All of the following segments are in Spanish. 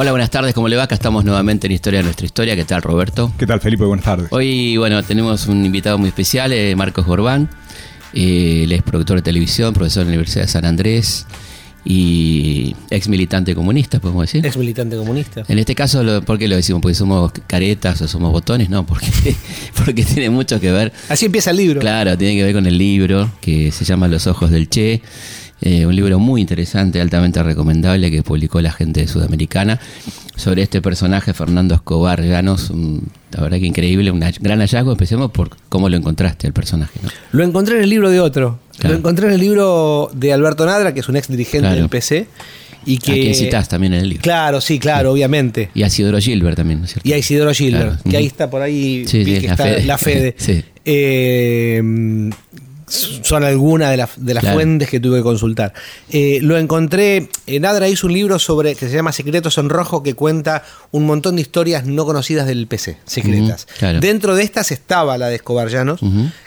Hola, buenas tardes, ¿cómo le va? Acá estamos nuevamente en Historia de nuestra historia. ¿Qué tal, Roberto? ¿Qué tal, Felipe? Buenas tardes. Hoy, bueno, tenemos un invitado muy especial, eh, Marcos Gorbán. Eh, él es productor de televisión, profesor de la Universidad de San Andrés y ex militante comunista, podemos decir. Ex militante comunista. En este caso, lo- ¿por qué lo decimos? ¿Porque somos caretas o somos botones? No, porque, porque tiene mucho que ver. Así empieza el libro. Claro, tiene que ver con el libro que se llama Los Ojos del Che. Eh, un libro muy interesante, altamente recomendable que publicó la gente sudamericana sobre este personaje, Fernando Escobar Llanos. la verdad que increíble, un gran hallazgo. Empecemos por cómo lo encontraste el personaje. ¿no? Lo encontré en el libro de otro. Claro. Lo encontré en el libro de Alberto Nadra, que es un ex dirigente Claro. del PC. Y que, A quien citás también en el libro. Claro, sí, claro, obviamente. Y a Isidoro Gilbert también, ¿no es cierto? Y a Isidoro Gilbert, Claro. que ahí está por ahí, Sí, sí, que la está Fede. la Fede. Sí. Eh, son algunas de, las- de las Claro. fuentes que tuve que consultar. Eh, lo encontré, en Nadra hizo un libro sobre que se llama Secretos en Rojo que cuenta un montón de historias no conocidas del PC, secretas. Claro. Dentro de estas estaba la de Escobar Llanos,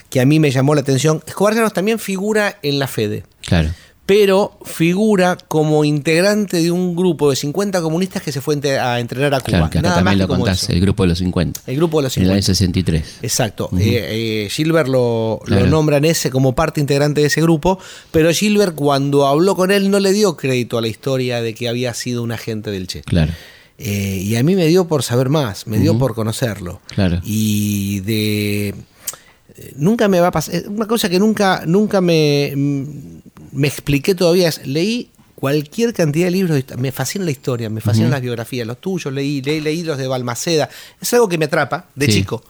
que a mí me llamó la atención. Escobar Llanos también figura en la Fede Claro. Pero figura como integrante de un grupo de 50 comunistas que se fue a entrenar a Cuba. Claro, que acá Nada también más lo contás, el grupo de los 50. El grupo de los En el año 50. 63. Exacto. Eh, eh, Gilbert lo, lo nombra en ese como parte integrante de ese grupo, pero Gilbert cuando habló con él no le dio crédito a la historia de que había sido un agente del Che. Claro. Eh, y a mí me dio por saber más, me dio por conocerlo. Claro. Y de... eh, Nunca me va a pasar... Una cosa que nunca, nunca me, me expliqué todavía es, leí cualquier cantidad de libros, me fascina la historia, me fascinan las biografías, los tuyos leí, leí, leí los de Balmaceda, es algo que me atrapa de Sí. chico.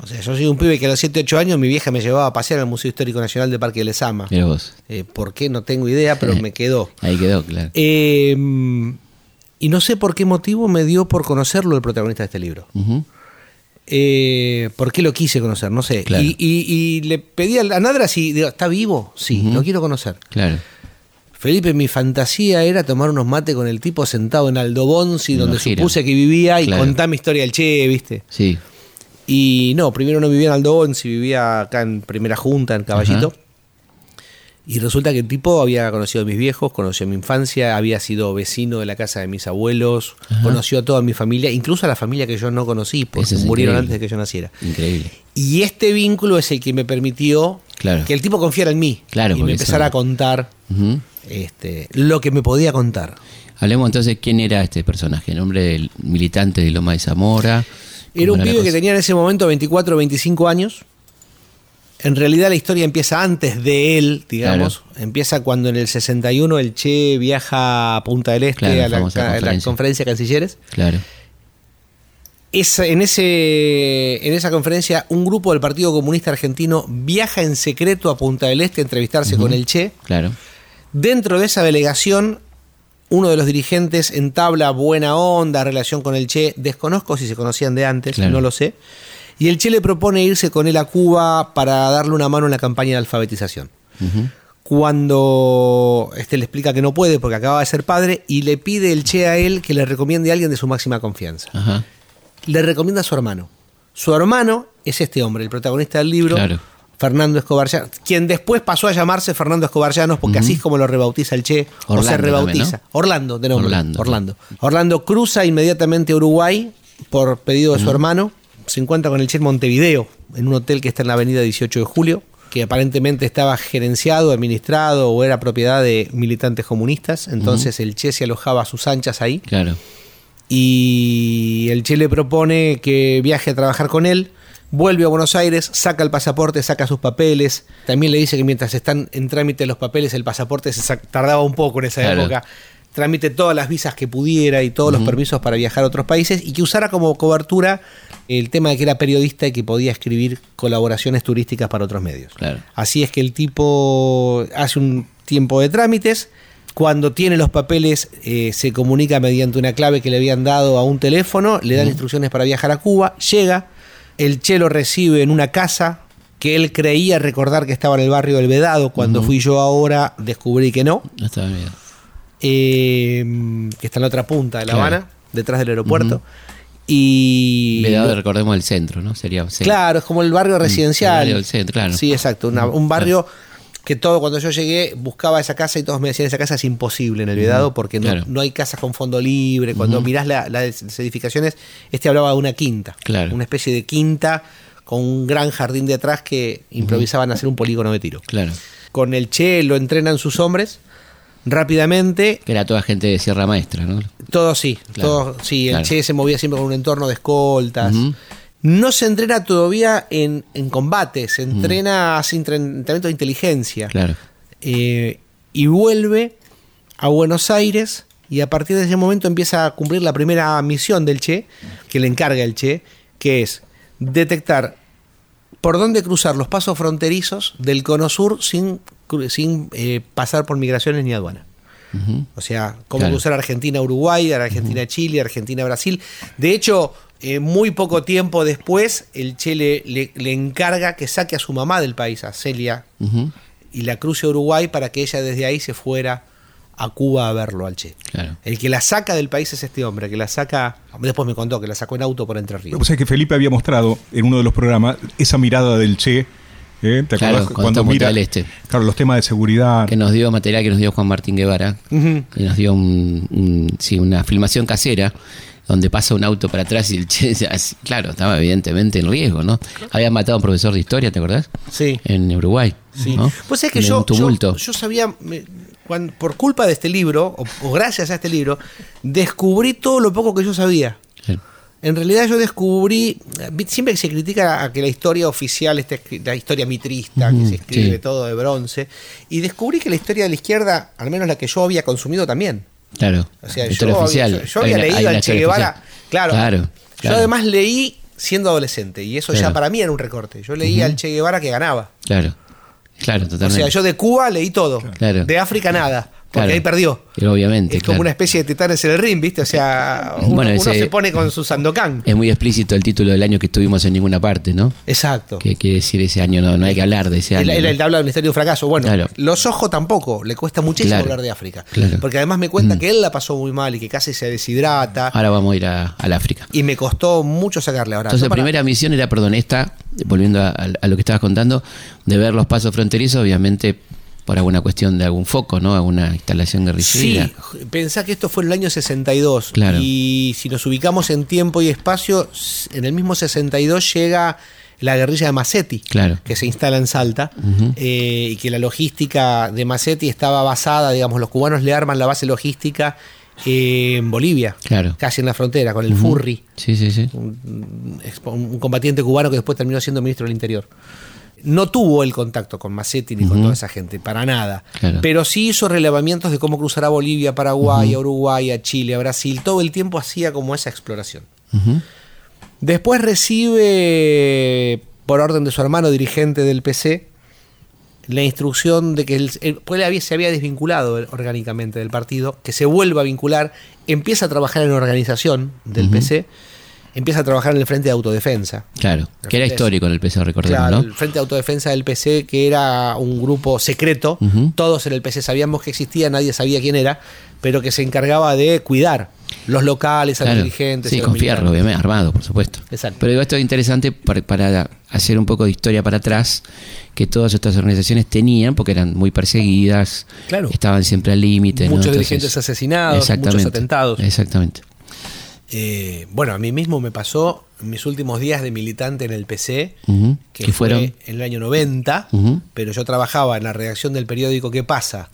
O sea, yo soy un pibe que a los 7, 8 años mi vieja me llevaba a pasear al Museo Histórico Nacional de Parque de Lezama. Mira vos. Eh, ¿Por qué? No tengo idea, pero me quedó. Ahí quedó, claro. Eh, y no sé por qué motivo me dio por conocerlo el protagonista de este libro. Ujú. Eh, ¿Por qué lo quise conocer? No sé. Claro. Y, y- y le pedí a Nadra si digo, está vivo. Sí, Ujú. lo quiero conocer. Claro. Felipe, mi fantasía era tomar unos mates con el tipo sentado en Aldo Bonzi, En donde gira. supuse que vivía y Claro. contar mi historia del Che, ¿viste? Sí. Y no, primero no vivía en Aldo Bonzi, vivía acá en Primera Junta, en Caballito. Ajá. Y resulta que el tipo había conocido a mis viejos, conoció mi infancia, había sido vecino de la casa de mis abuelos, Ajá. conoció a toda mi familia, incluso a la familia que yo no conocí, porque es murieron increíble. antes de que yo naciera. Increíble. Y este vínculo es el que me permitió Claro. que el tipo confiara en mí Claro, y me empezara eso- a contar este, lo que me podía contar. Hablemos entonces quién era este personaje, el nombre del militante de Loma de Zamora. Era ¿Cómo un pibe que tenía en ese momento 24 o 25 años. En realidad la historia empieza antes de él, digamos. Empieza cuando en el 61 el Che viaja a Punta del Este Claro, a, la, conferencia. de cancilleres. Claro. En, ese, en esa conferencia un grupo del Partido Comunista Argentino viaja en secreto a Punta del Este a entrevistarse con el Che. Claro. Dentro de esa delegación, uno de los dirigentes entabla buena onda, relación con el Che. Desconozco si se conocían de antes, Claro. no lo sé. Y el Che le propone irse con él a Cuba para darle una mano en la campaña de alfabetización. Cuando este le explica que no puede porque acaba de ser padre y le pide el Che a él que le recomiende a alguien de su máxima confianza. Le recomienda a su hermano. Su hermano es este hombre, el protagonista del libro, Claro. Fernando Escobar Llanos, quien después pasó a llamarse Fernando Escobar Llanos, porque así es como lo rebautiza el Che, o Orlando se rebautiza. también, Orlando, de nombre. Orlando. Orlando. Orlando. cruza inmediatamente a Uruguay por pedido de su hermano. Se encuentra con el Che en Montevideo, en un hotel que está en la avenida 18 de julio, que aparentemente estaba gerenciado, administrado o era propiedad de militantes comunistas. Entonces el Che se alojaba a sus anchas ahí Claro. y el Che le propone que viaje a trabajar con él. Vuelve a Buenos Aires, saca el pasaporte, saca sus papeles. También le dice que mientras están en trámite los papeles, el pasaporte se tardaba un poco en esa Claro. época. Trámite todas las visas que pudiera y todos los permisos para viajar a otros países y que usara como cobertura el tema de que era periodista y que podía escribir colaboraciones turísticas para otros medios. Claro. Así es que el tipo hace un tiempo de trámites. Cuando tiene los papeles, eh, se comunica mediante una clave que le habían dado a un teléfono, le dan instrucciones para viajar a Cuba, llega, el Che lo recibe en una casa que él creía recordar que estaba en el barrio del Vedado. Cuando fui yo ahora, descubrí que no. No estaba bien. Eh, que está en la otra punta de La Claro. Habana, detrás del aeropuerto. Y. Vedado, recordemos el centro, ¿no? Sería. Claro, es como el barrio residencial. el barrio del centro, claro. Sí, exacto. una- un barrio que todo, cuando yo llegué, buscaba esa casa y todos me decían, esa casa es imposible en el Vedado porque no, Claro. no hay casas con fondo libre. Cuando mirás la- las edificaciones, este hablaba de una quinta. Claro. Una especie de quinta con un gran jardín de atrás que improvisaban hacer un polígono de tiro. Claro. Con el Che lo entrenan sus hombres rápidamente. Que era toda gente de Sierra Maestra, ¿no? Todo sí, Claro, todo sí. El claro. Che se movía siempre con un entorno de escoltas. No se entrena todavía en, en combate, se entrena, hace entrenamiento de inteligencia. Claro. Eh, y vuelve a Buenos Aires y a partir de ese momento empieza a cumplir la primera misión del Che, que le encarga el Che, que es detectar por dónde cruzar los pasos fronterizos del Cono Sur sin, sin eh, pasar por migraciones ni aduana. O sea, cómo Claro. cruzar Argentina-Uruguay, Argentina-Chile, Argentina-Brasil. De hecho, eh, muy poco tiempo después, el Che le, le- le encarga que saque a su mamá del país, a Celia, y la cruce a Uruguay para que ella desde ahí se fuera a Cuba a verlo al Che. Claro. El que la saca del país es este hombre, que la saca, después me contó que la sacó en auto por Entre Ríos. O sea que Felipe había mostrado en uno de los programas esa mirada del Che. ¿Eh? ¿Te Claro, acordás? cuando Punta del Este. Claro, los temas de seguridad. Que nos dio material que nos dio Juan Martín Guevara. Ujú. Y nos dio un- un- sí, una filmación casera donde pasa un auto para atrás y el che, claro, estaba evidentemente en riesgo, ¿no? Había matado a un profesor de historia, ¿te acordás? Sí. En Uruguay. Sí. ¿no? Pues es que En yo, un tumulto. yo, yo sabía, me- cuan- por culpa de este libro, o, o gracias a este libro, descubrí todo lo poco que yo sabía. En realidad yo descubrí, siempre que se critica a que la historia oficial, escri- la historia mitrista, que se escribe sí. todo de bronce, y descubrí que la historia de la izquierda, al menos la que yo había consumido también. Claro. O sea, yo, historia había- oficial. yo- yo había leído al Che Guevara, claro, Claro. Yo además leí siendo adolescente, y eso ya para mí era un recorte. Yo leía al Che Guevara que ganaba. Claro. Claro, O totalmente. sea, yo de Cuba leí todo. Claro. De África nada. Porque Claro. ahí perdió. Pero obviamente. Es como claro. una especie de titanes en el ring, ¿viste? O sea, uno, Bueno, uno ese- se pone con su Sandokan. Es muy explícito el título del año que estuvimos en ninguna parte, ¿no? Exacto. Que quiere decir ese año, no, no hay que hablar de ese año. él- ¿no? él habla del misterio de fracaso. Bueno, Claro. los ojos tampoco. Le cuesta muchísimo hablar de África. Claro. Porque además me cuenta Mm. que él la pasó muy mal y que casi se deshidrata. Ahora vamos a ir a, al África. Y me costó mucho sacarle ahora. Entonces, para- primera misión era, perdón, esta, volviendo a, a lo que estabas contando, de ver los pasos fronterizos, obviamente por alguna cuestión de algún foco, ¿no? Alguna instalación Sí, guerrillera. pensá que esto fue en el año 62. Claro. Y si nos ubicamos en tiempo y espacio, en el mismo 62 llega la guerrilla de Massetti, Claro. que se instala en Salta, eh, y que la logística de Massetti estaba basada, digamos, los cubanos le arman la base logística eh, en Bolivia, Claro. casi en la frontera, con el Furri, Sí, sí, sí. un, un combatiente cubano que después terminó siendo ministro del Interior. No tuvo el contacto con Massetti ni con toda esa gente, para nada. Claro. Pero sí hizo relevamientos de cómo cruzar a Bolivia, Paraguay, a Uruguay, a Chile, a Brasil. Todo el tiempo hacía como esa exploración. Después recibe, por orden de su hermano dirigente del PC, la instrucción de que él, él- pues había- se había desvinculado orgánicamente del partido, que se vuelva a vincular, empieza a trabajar en organización del PC, empieza a trabajar en el Frente de Autodefensa. Claro. Que era histórico en el PC, recordemos, Claro, ¿no? el Frente de Autodefensa del PC, que era un grupo secreto, Ujú. todos en el PC sabíamos que existía, nadie sabía quién era, pero que se encargaba de cuidar los locales, a los dirigentes. Sí, con fierro, obviamente, armado, por supuesto. Exacto. Pero digo, esto es interesante para, para hacer un poco de historia para atrás, que todas estas organizaciones tenían, porque eran muy perseguidas, Claro. estaban siempre al límite. ¿no? Muchos Entonces- dirigentes asesinados, muchos atentados. Exactamente. Eh, bueno, a mí mismo me pasó mis últimos días de militante en el PC, que ¿Qué fue fueron? en el año 90, Ujú. pero yo trabajaba en la redacción del periódico ¿Qué pasa?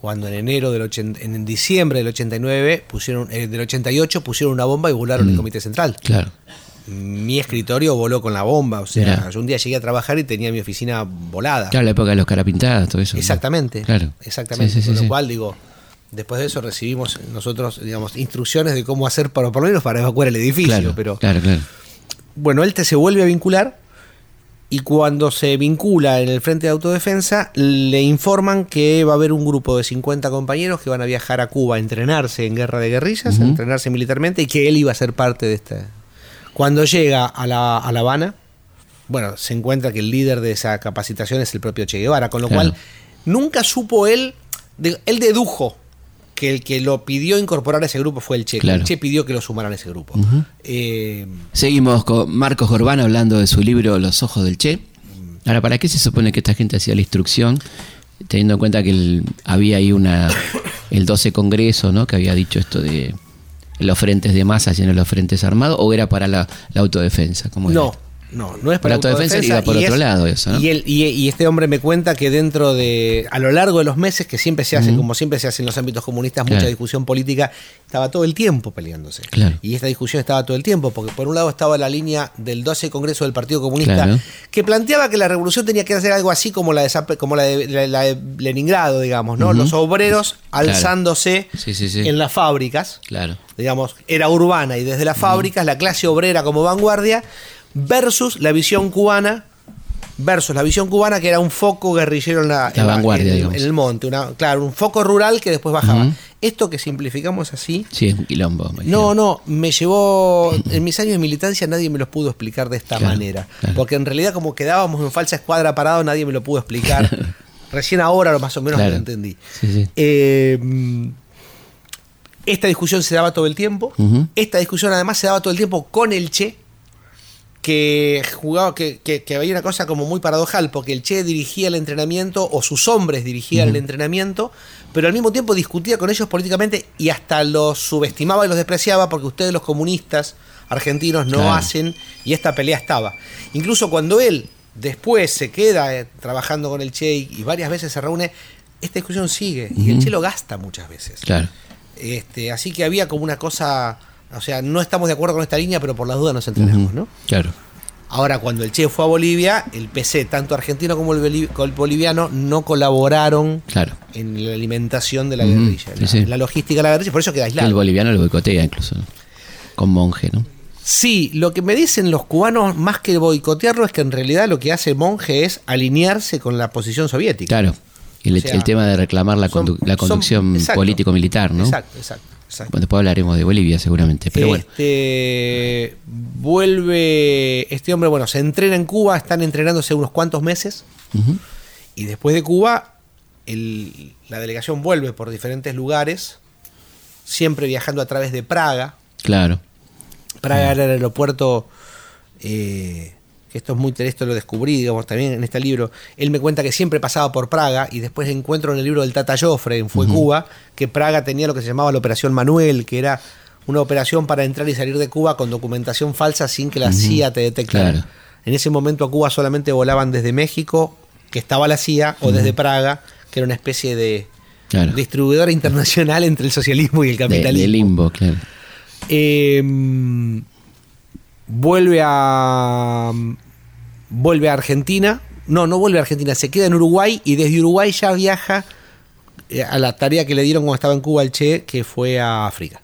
Cuando en enero del 80 en diciembre del 89 pusieron eh, del 88 pusieron una bomba y volaron el comité central. Claro. Mi escritorio voló con la bomba, o sea, Mirá. yo un día llegué a trabajar y tenía mi oficina volada. Claro, la época de los carapintadas, todo eso. ¿no? Exactamente. Claro. Exactamente. Sí, sí, sí, Con lo cual, digo, después de eso recibimos nosotros, digamos, instrucciones de cómo hacer, para, por lo menos para evacuar el edificio. Claro, pero claro, claro. bueno, él te se vuelve a vincular y cuando se vincula en el Frente de Autodefensa, le informan que va a haber un grupo de 50 compañeros que van a viajar a Cuba a entrenarse en guerra de guerrillas, a entrenarse militarmente y que él iba a ser parte de esta. Cuando llega a La, a la Habana, bueno, se encuentra que el líder de esa capacitación es el propio Che Guevara, con lo Claro. cual nunca supo él, de- él dedujo que el que lo pidió incorporar a ese grupo fue el Che, Claro. el Che pidió que lo sumaran a ese grupo. Eh, Seguimos con Marcos Gorbán hablando de su libro Los ojos del Che. Ahora, ¿para qué se supone que esta gente hacía la instrucción? Teniendo en cuenta que el- había ahí una el 12 Congreso, ¿no? Que había dicho esto de los frentes de masa y no los frentes armados, o era para la, la autodefensa. ¿Cómo No? No, no es Para para autodefensa iba por y otro es- lado eso, ¿no? Y, él- y- y este hombre me cuenta que dentro de, a lo largo de los meses que siempre se hace, como siempre se hace en los ámbitos comunistas, mucha discusión política, estaba todo el tiempo peleándose. Claro. Y esta discusión estaba todo el tiempo, porque por un lado estaba la línea del 12 Congreso del Partido Comunista, Claro. que planteaba que la revolución tenía que hacer algo así como la de, como la de, la- la de Leningrado, digamos, ¿no? Los obreros alzándose Sí, sí, sí. en las fábricas Claro. digamos, era urbana y desde las fábricas, la clase obrera como vanguardia, versus la visión cubana, versus la visión cubana que era un foco guerrillero en la, La en vanguardia, en, en el monte, una, claro, un foco rural que después bajaba. Esto que simplificamos así, Sí, es un quilombo. me no, no, me llevó, en mis años de militancia nadie me los pudo explicar de esta Claro, manera, claro. porque en realidad como quedábamos en falsa escuadra parado, nadie me lo pudo explicar. Recién ahora lo más o menos Claro. lo entendí. Sí, sí. Eh, esta discusión se daba todo el tiempo. Esta discusión además se daba todo el tiempo con el Che, que jugaba, que, que- que había una cosa como muy paradojal, porque el Che dirigía el entrenamiento, o sus hombres dirigían el entrenamiento, pero al mismo tiempo discutía con ellos políticamente y hasta los subestimaba y los despreciaba, porque ustedes los comunistas argentinos no Claro. hacen, y esta pelea estaba. Incluso cuando él después se queda eh, trabajando con el Che y, y varias veces se reúne, esta discusión sigue, y el. Che lo gasta muchas veces. Claro. Este, así que había como una cosa, o sea, no estamos de acuerdo con esta línea, pero por las dudas nos entrenamos. ¿no? Claro. Ahora, cuando el Che fue a Bolivia, el PC, tanto argentino como el, el boliviano, no colaboraron Claro. en la alimentación de la guerrilla, sí, la, sí. la logística de la guerrilla, por eso queda El aislado. boliviano lo boicotea incluso. ¿no? Con monje, ¿no? Sí, lo que me dicen los cubanos, más que boicotearlo, es que en realidad lo que hace Monje es alinearse con la posición soviética. Claro. El, O sea, el tema de reclamar la, Son- la conducción político-militar, ¿no? Exacto, exacto. Exacto. Bueno, después hablaremos de Bolivia seguramente, pero bueno. Este, vuelve este hombre, bueno, se entrena en Cuba, están entrenándose unos cuantos meses y después de Cuba el- la delegación vuelve por diferentes lugares, siempre viajando a través de Praga. Claro. Praga era el aeropuerto, eh, que esto es muy esto lo descubrí, digamos, también en este libro. Él me cuenta que siempre pasaba por Praga y después encuentro en el libro del Tata Joffre, en Fue Cuba, que Praga tenía lo que se llamaba la Operación Manuel, que era una operación para entrar y salir de Cuba con documentación falsa sin que la CIA te detectara. Claro. En ese momento a Cuba solamente volaban desde México, que estaba la CIA, o desde Praga, que era una especie de Claro. distribuidora internacional entre el socialismo y el De, capitalismo. de limbo, claro. Eh, vuelve a vuelve a Argentina. No, no vuelve a Argentina, se queda en Uruguay y desde Uruguay ya viaja eh, a la tarea que le dieron cuando estaba en Cuba al Che, que fue a África.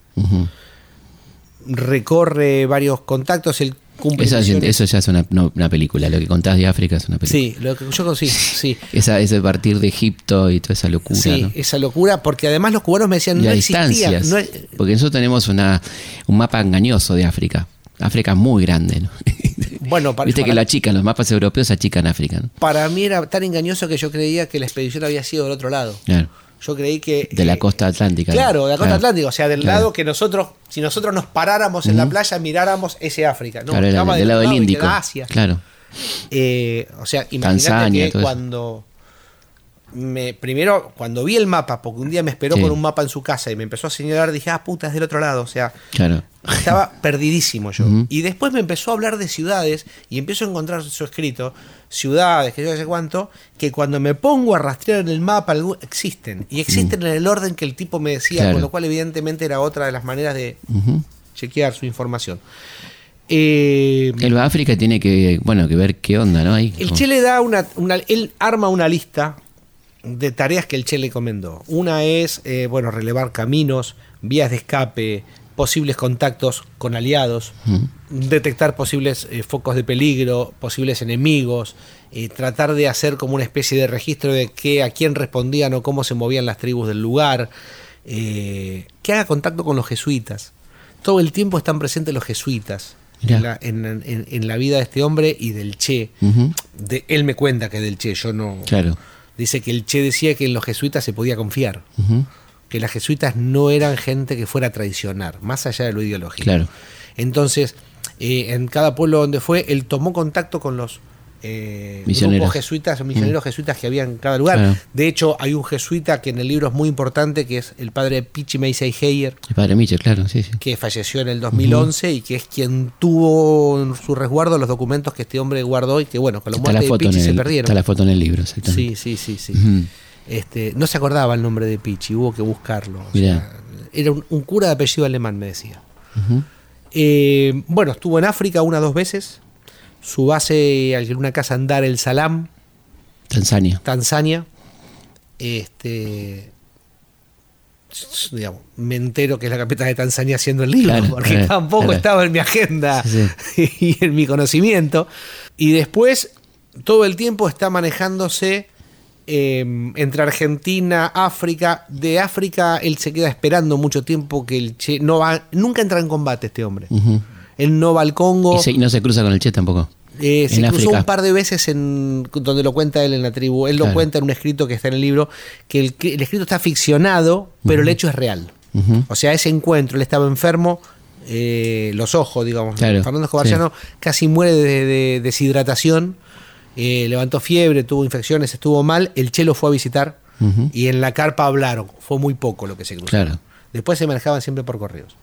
Recorre varios contactos, cumple Eso, eso ya es una, no, una película. Lo que contás de África es una película. Sí, lo que yo sí, sí. Esa, ese partir de Egipto y toda esa locura, Sí, ¿no? esa locura, porque además los cubanos me decían Y no existía. no es- Porque nosotros tenemos una, un mapa engañoso de África. África es muy grande, ¿no? bueno, para, Viste que lo achican, los mapas europeos achican África, ¿no? para mí era tan engañoso que yo creía que la expedición había sido del otro lado. Claro. Yo creí que. De la eh, costa atlántica. Claro, de la costa Claro. atlántica, o sea, del Claro. lado que nosotros, si nosotros nos paráramos en la playa, miráramos ese África. No, Claro, era estaba del lado del Índico. Asia. Claro. Eh, o sea, imagínate Tanzania, que todo eso. Me, primero, cuando vi el mapa, porque un día me esperó Sí. con un mapa en su casa y me empezó a señalar, dije, ah, puta, es del otro lado. O sea, Claro. estaba perdidísimo yo. Y después me empezó a hablar de ciudades y empiezo a encontrar su escrito, ciudades, que yo no sé cuánto, que cuando me pongo a rastrear en el mapa existen. Y existen en el orden que el tipo me decía, Claro. con lo cual evidentemente era otra de las maneras de chequear su información. Eh, El África tiene que, bueno, que ver qué onda, ¿no? Ahí, el Che le da una, una- Él arma una lista de tareas que el Che le encomendó. Una es, eh, bueno, relevar caminos, vías de escape, posibles contactos con aliados, detectar posibles eh, focos de peligro, posibles enemigos, eh, tratar de hacer como una especie de registro de qué, a quién respondían o cómo se movían las tribus del lugar, eh, que haga contacto con los jesuitas. Todo el tiempo están presentes los jesuitas. En la, en- en- en la vida de este hombre y del Che. De, él me cuenta que del Che, yo no. Claro. Dice que el Che decía que en los jesuitas se podía confiar. Que las jesuitas no eran gente que fuera a traicionar, más allá de lo ideológico. Claro. Entonces, eh, en cada pueblo donde fue, él tomó contacto con los eh, Misioneros. grupos jesuitas o misioneros jesuitas que había en cada lugar. Claro. De hecho, hay un jesuita que en el libro es muy importante, que es el padre Pichi Meisei Heyer, El padre Michel, claro, sí, sí. que falleció en el 2011 y que es quien tuvo en su resguardo los documentos que este hombre guardó y que, bueno, con la Está la, muerte de Pichi se perdieron. está la foto en el libro, exactamente. Sí, sí, sí, sí. Este, no se acordaba el nombre de Pichi, hubo que buscarlo. O sea, era un, un cura de apellido alemán, me decía. Eh, bueno, estuvo en África una o dos veces. Su base alquiló una casa en Dar el Salam, Tanzania. Tanzania. Este. Digamos, me entero que es la capital de Tanzania haciendo el libro, Claro, porque claro, tampoco claro. estaba en mi agenda Sí, y en mi conocimiento. Y después, todo el tiempo está manejándose eh, entre Argentina, África. De África, él se queda esperando mucho tiempo que el Che. No va, nunca entra en combate este hombre. Él no va al Congo. Y, se- y no se cruza con el Che tampoco. Eh, se cruzó África. un par de veces en donde lo cuenta él en la tribu. Él lo Claro. cuenta en un escrito que está en el libro, que el, el escrito está ficcionado, pero el hecho es real. Ujú. O sea, ese encuentro, él estaba enfermo, eh, los ojos, digamos. Claro, Fernando Escobarciano casi muere de, de deshidratación, eh, levantó fiebre, tuvo infecciones, estuvo mal. El Che lo fue a visitar Ujú. y en la carpa hablaron. Fue muy poco lo que se cruzó. Claro. Después se manejaban siempre por correos.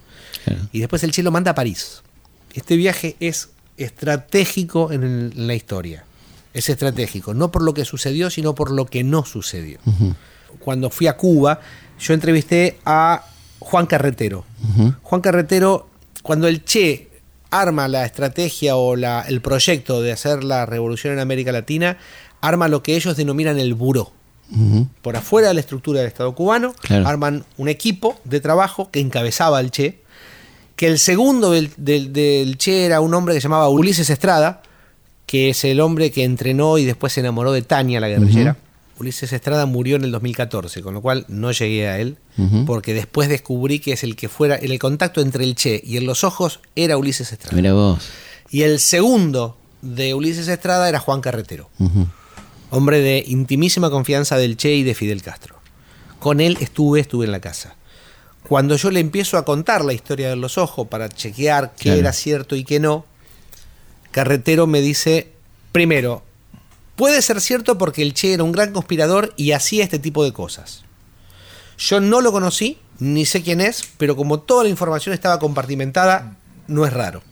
Y después el Che lo manda a París. Este viaje es estratégico en, el- en la historia. Es estratégico, no por lo que sucedió, sino por lo que no sucedió. Cuando fui a Cuba, yo entrevisté a Juan Carretero. Juan Carretero, cuando el Che arma la estrategia o la- el proyecto de hacer la revolución en América Latina, arma lo que ellos denominan el buró por afuera de la estructura del Estado cubano, Claro. arman un equipo de trabajo que encabezaba al Che, que el segundo del, del- del Che era un hombre que se llamaba Ulises Estrada, que es el hombre que entrenó y después se enamoró de Tania, la guerrillera. Ulises Estrada murió en el 2014, con lo cual no llegué a él, porque después descubrí que es el que fuera, el contacto entre el Che y en los ojos era Ulises Estrada. Mira vos. Y el segundo de Ulises Estrada era Juan Carretero hombre de intimísima confianza del Che y de Fidel Castro. Con él estuve, estuve en la casa. Cuando yo le empiezo a contar la historia de los ojos para chequear qué Claro. era cierto y qué no, Carretero me dice, primero, puede ser cierto porque el Che era un gran conspirador y hacía este tipo de cosas. Yo no lo conocí, ni sé quién es, pero como toda la información estaba compartimentada, no es raro.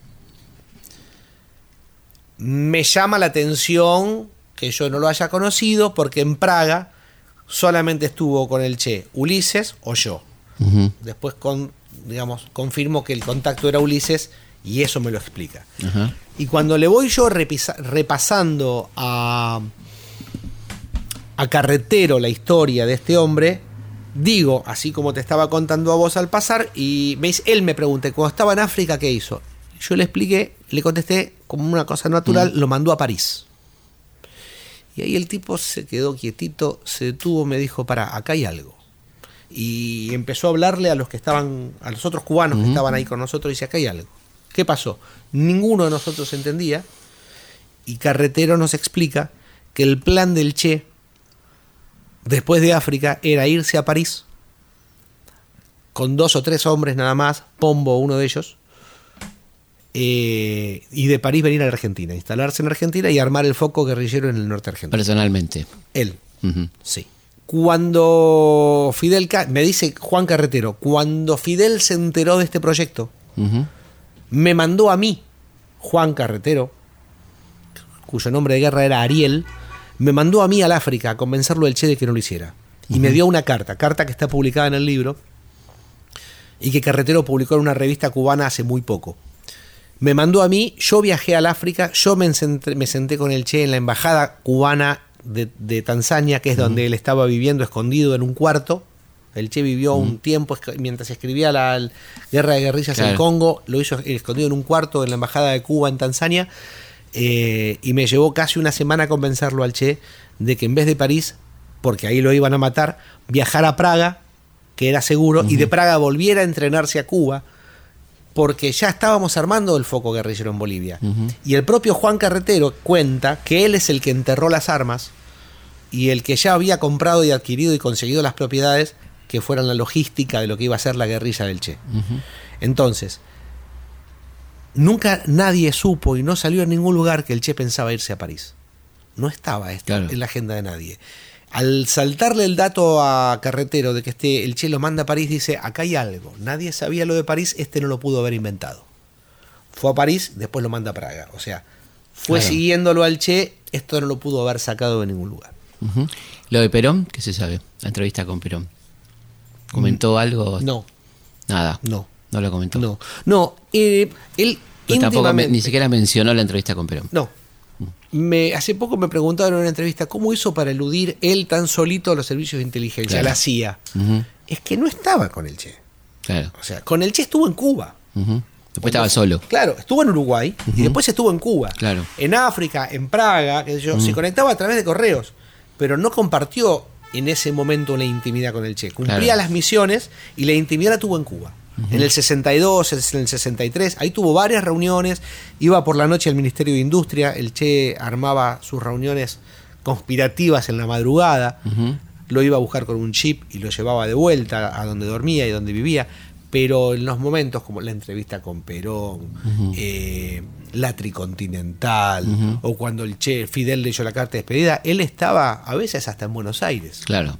Me llama la atención que yo no lo haya conocido porque en Praga solamente estuvo con el Che Ulises o yo. Después con, digamos, confirmo que el contacto era Ulises y eso me lo explica. Y cuando le voy yo repisa- repasando a, a Carretero la historia de este hombre, digo, así como te estaba contando a vos al pasar, y me dice, él me pregunta, cuando estaba en África, ¿qué hizo? Yo le expliqué, le contesté como una cosa natural, lo mandó a París. Y ahí el tipo se quedó quietito, se detuvo, me dijo, para, acá hay algo. Y empezó a hablarle a los que estaban, a los otros cubanos que estaban ahí con nosotros, y dice, acá hay algo. ¿Qué pasó? Ninguno de nosotros entendía, y Carretero nos explica que el plan del Che, después de África, era irse a París, con dos o tres hombres nada más, Pombo uno de ellos, eh, y de París venir a la Argentina, instalarse en Argentina y armar el foco guerrillero en el norte argentino. Personalmente. Él, sí. Cuando Fidel, me dice Juan Carretero, cuando Fidel se enteró de este proyecto, me mandó a mí, Juan Carretero, cuyo nombre de guerra era Ariel, me mandó a mí al África a convencerlo del Che de que no lo hiciera. Y me dio una carta, carta que está publicada en el libro y que Carretero publicó en una revista cubana hace muy poco. Me mandó a mí, yo viajé al África, yo me senté, me senté con el Che en la embajada cubana de, de Tanzania, que es donde él estaba viviendo escondido en un cuarto. El Che vivió un tiempo mientras escribía la guerra de guerrillas en Claro. Congo, lo hizo escondido en un cuarto en la embajada de Cuba en Tanzania. eh, y me llevó casi una semana convencerlo al Che de que en vez de París, porque ahí lo iban a matar, viajar a Praga, que era seguro, y de Praga volviera a entrenarse a Cuba porque ya estábamos armando el foco guerrillero en Bolivia. Y el propio Juan Carretero cuenta que él es el que enterró las armas y el que ya había comprado y adquirido y conseguido las propiedades que fueran la logística de lo que iba a ser la guerrilla del Che. Entonces, nunca nadie supo y no salió en ningún lugar que el Che pensaba irse a París. No estaba esto Claro. en la agenda de nadie. Al saltarle el dato a Carretero de que este, el Che lo manda a París, dice, acá hay algo. Nadie sabía lo de París, este no lo pudo haber inventado. Fue a París, después lo manda a Praga. O sea, fue Claro. siguiéndolo al Che, esto no lo pudo haber sacado de ningún lugar. Lo de Perón, ¿qué se sabe? La entrevista con Perón. ¿Comentó algo? Mm. No, Nada. no, No lo comentó. no. No, eh, él tampoco ni siquiera mencionó la entrevista con Perón. No. Me, hace poco me preguntaron en una entrevista cómo hizo para eludir él tan solito a los servicios de inteligencia, Claro. la CIA. Es que no estaba con el Che. Claro. O sea, con el Che estuvo en Cuba. Después estaba solo. Claro, estuvo en Uruguay y después estuvo en Cuba. Claro. En África, en Praga, qué sé yo, se conectaba a través de correos, pero no compartió en ese momento una intimidad con el Che. Cumplía Claro. las misiones y la intimidad la tuvo en Cuba. En el 62, en el 63, ahí tuvo varias reuniones, iba por la noche al Ministerio de Industria, el Che armaba sus reuniones conspirativas en la madrugada, lo iba a buscar con un chip y lo llevaba de vuelta a donde dormía y donde vivía. Pero en los momentos como la entrevista con Perón, eh, la Tricontinental, o cuando el Che Fidel leyó la carta de despedida, él estaba a veces hasta en Buenos Aires. Claro.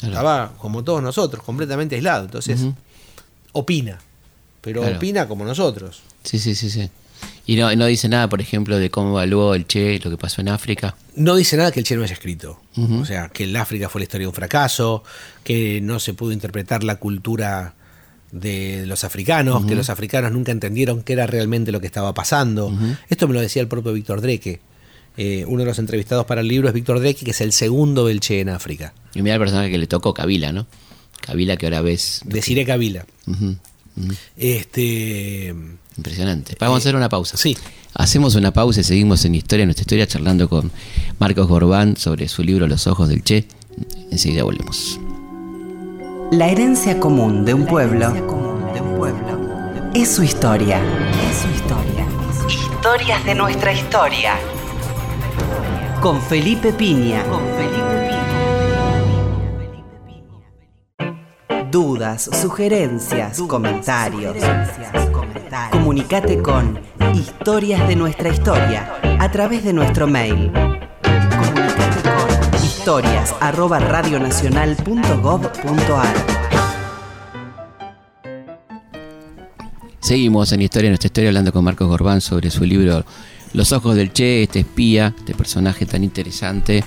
Claro. Estaba como todos nosotros, completamente aislado. Entonces. Opina. Pero Claro. opina como nosotros. Sí, sí, sí, sí. Y no, no dice nada, por ejemplo, de cómo evaluó el Che lo que pasó en África. No dice nada que el Che no haya escrito. O sea, que el África fue la historia de un fracaso, que no se pudo interpretar la cultura de los africanos, que los africanos nunca entendieron qué era realmente lo que estaba pasando. Esto me lo decía el propio Víctor Dreke. Eh, uno de los entrevistados para el libro es Víctor Dreke, que es el segundo del Che en África. Y mira el personaje que le tocó, Kabila, ¿no? Kabila que ahora ves. De Cire Kabila. Este, Impresionante. Vamos a hacer una pausa. sí. Hacemos una pausa y seguimos en Historia, nuestra historia, charlando con Marcos Gorbán sobre su libro Los ojos del Che. Enseguida volvemos. La herencia común de un pueblo es su historia. Es su historia. Historias de nuestra historia. Con Felipe Piña. Con Felipe Dudas, sugerencias, comentarios. Comunicate con Historias de nuestra historia a través de nuestro mail. Comunicate con historias arroba. Seguimos en Historia, nuestra historia, hablando con Marcos Gorbán sobre su libro Los ojos del Che, este espía, este personaje tan interesante,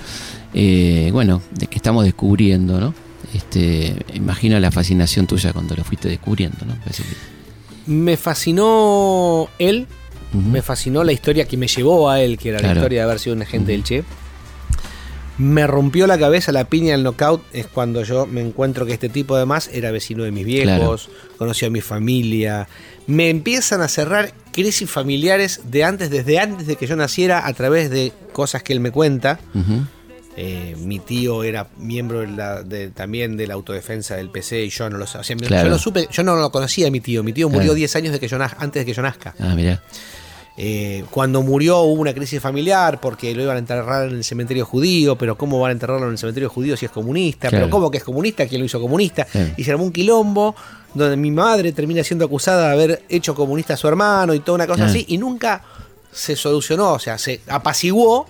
eh, bueno, de que estamos descubriendo, ¿no? Este, imagino la fascinación tuya cuando lo fuiste descubriendo, ¿no? Me fascinó él, me fascinó la historia que me llevó a él, que era Claro. la historia de haber sido un agente del Che. Me rompió la cabeza la piña del knockout, es cuando yo me encuentro que este tipo además era vecino de mis viejos, conoció a mi familia. Me empiezan a cerrar crisis familiares de antes, desde antes de que yo naciera, a través de cosas que él me cuenta. Ujú. Eh, mi tío era miembro de la- de- también de la autodefensa del PC y yo no lo sabía. Claro. Yo lo supe, yo no lo conocía a mi tío. Mi tío murió 10 años de que yo naz- antes de que yo nazca. Ah, mira. Eh, cuando murió hubo una crisis familiar porque lo iban a enterrar en el cementerio judío, pero ¿cómo van a enterrarlo en el cementerio judío si es comunista? Claro. Pero ¿cómo que es comunista? ¿Quién lo hizo comunista? Y se armó un quilombo donde mi madre termina siendo acusada de haber hecho comunista a su hermano y toda una cosa así, y nunca se solucionó, o sea, se apaciguó,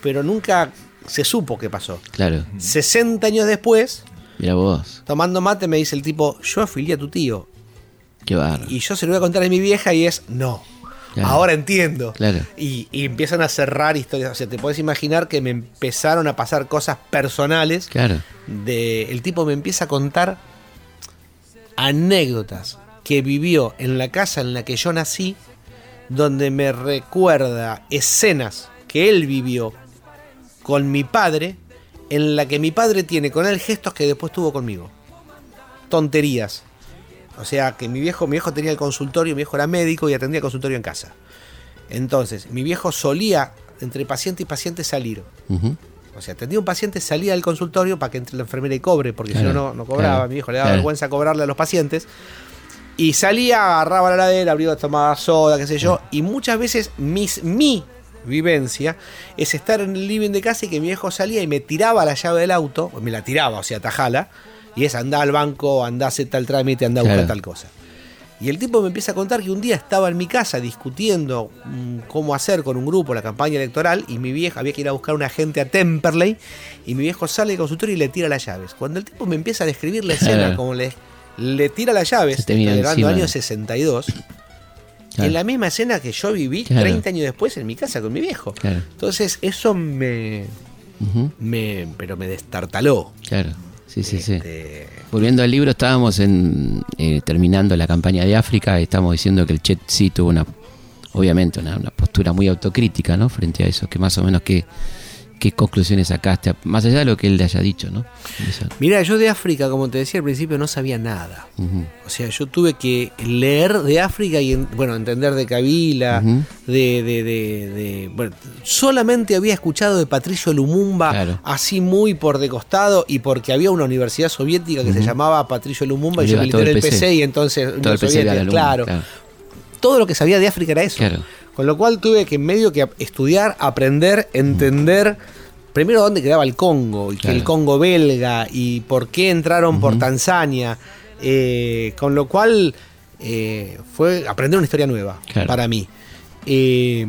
pero nunca se supo qué pasó. Claro. 60 años después, Mira vos. tomando mate, me dice el tipo, yo afilié a tu tío. Qué barro. Y yo se lo voy a contar a mi vieja y es, no. Claro. Ahora entiendo. Claro. Y, y empiezan a cerrar historias. O sea, te puedes imaginar que me empezaron a pasar cosas personales. Claro. De, el tipo me empieza a contar anécdotas que vivió en la casa en la que yo nací, donde me recuerda escenas que él vivió con mi padre, en la que mi padre tiene con él gestos que después tuvo conmigo. Tonterías. O sea, que mi viejo, mi viejo tenía el consultorio, mi viejo era médico y atendía el consultorio en casa. Entonces, mi viejo solía, entre paciente y paciente, salir. O sea, atendía un paciente, salía del consultorio para que entre la enfermera y cobre, porque Claro, si no, no, no cobraba. claro, mi viejo le daba claro. vergüenza cobrarle a los pacientes. Y salía, agarraba la ladera, abría, tomaba soda, qué sé yo. Y muchas veces mis, mi vivencia es estar en el living de casa y que mi viejo salía y me tiraba la llave del auto, me la tiraba, o sea, tajala, y es andá al banco, andá a hacer tal trámite, andá a buscar Claro. tal cosa. Y el tipo me empieza a contar que un día estaba en mi casa discutiendo mm, cómo hacer con un grupo la campaña electoral y mi vieja había que ir a buscar un agente a Temperley y mi viejo sale del consultorio y le tira las llaves. Cuando el tipo me empieza a describir la escena como le, le tira las llaves, hablando año 62, Claro. en la misma escena que yo viví Claro. 30 años después en mi casa con mi viejo. Claro. Entonces eso me, me pero me destartaló. Claro, sí, sí, sí. Este, Volviendo al libro, estábamos en, eh, terminando la campaña de África y estamos diciendo que el Chet sí tuvo una, obviamente, una, una postura muy autocrítica, ¿no? Frente a eso, que más o menos qué, qué conclusiones sacaste, más allá de lo que él le haya dicho, ¿no? Eso. Mira, yo de África, como te decía al principio, no sabía nada. O sea, yo tuve que leer de África y, en- bueno, entender de Kabila, de, de, de- de- Bueno, solamente había escuchado de Patricio Lumumba, Claro. así muy por de costado, y porque había una universidad soviética que se llamaba Patricio Lumumba y yo milité el el PC, y entonces... Todo el PC Soviética, claro. claro. Todo lo que sabía de África era eso. Claro. Con lo cual tuve que medio que estudiar, aprender, entender primero dónde quedaba el Congo, y que Claro. el Congo belga, y por qué entraron por Tanzania. eh, con lo cual eh, fue aprender una historia nueva Claro. para mí. Eh,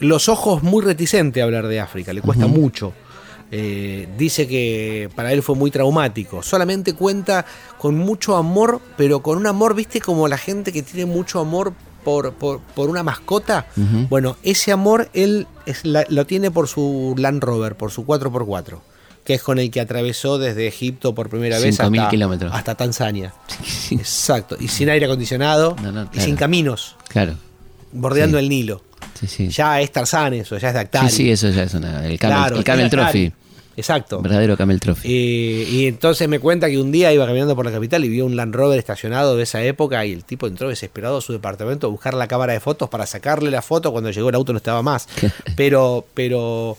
los ojos muy reticente a hablar de África, le cuesta mucho. Eh, dice que para él fue muy traumático. Solamente cuenta con mucho amor, pero con un amor, viste, como la gente que tiene mucho amor por, por, por una mascota. Bueno, ese amor él es la- lo tiene por su Land Rover, por su 4x4, que es con el que atravesó desde Egipto por primera vez 5.000 hasta, kilómetros. hasta Tanzania. Exacto. Y sin aire acondicionado No, no, y sin caminos, Claro, bordeando Sí. el Nilo. sí, sí. Ya es Tarzán eso, ya es Dactari. Sí, sí, eso ya es una, el Camel, Claro, el camel. Trophy, Exacto. verdadero Camel Trophy. Eh, y entonces me cuenta que un día iba caminando por la capital y vio un Land Rover estacionado de esa época y el tipo entró desesperado a su departamento a buscar la cámara de fotos para sacarle la foto cuando llegó el auto no estaba más. Pero, pero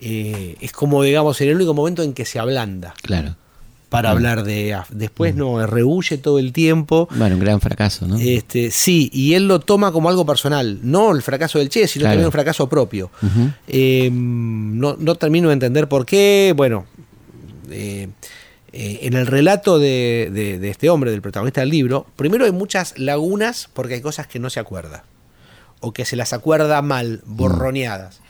eh, es como digamos el único momento en que se ablanda Claro. Para hablar de Af- después no rehuye todo el tiempo. Bueno, un gran fracaso, ¿no? Este, sí, y él lo toma como algo personal, no el fracaso del Che, sino Claro. también un fracaso propio. Eh, no, no termino de entender por qué. Bueno, eh, eh, en el relato de, de- de este hombre, del protagonista del libro, primero hay muchas lagunas porque hay cosas que no se acuerda. O que se las acuerda mal, borroneadas.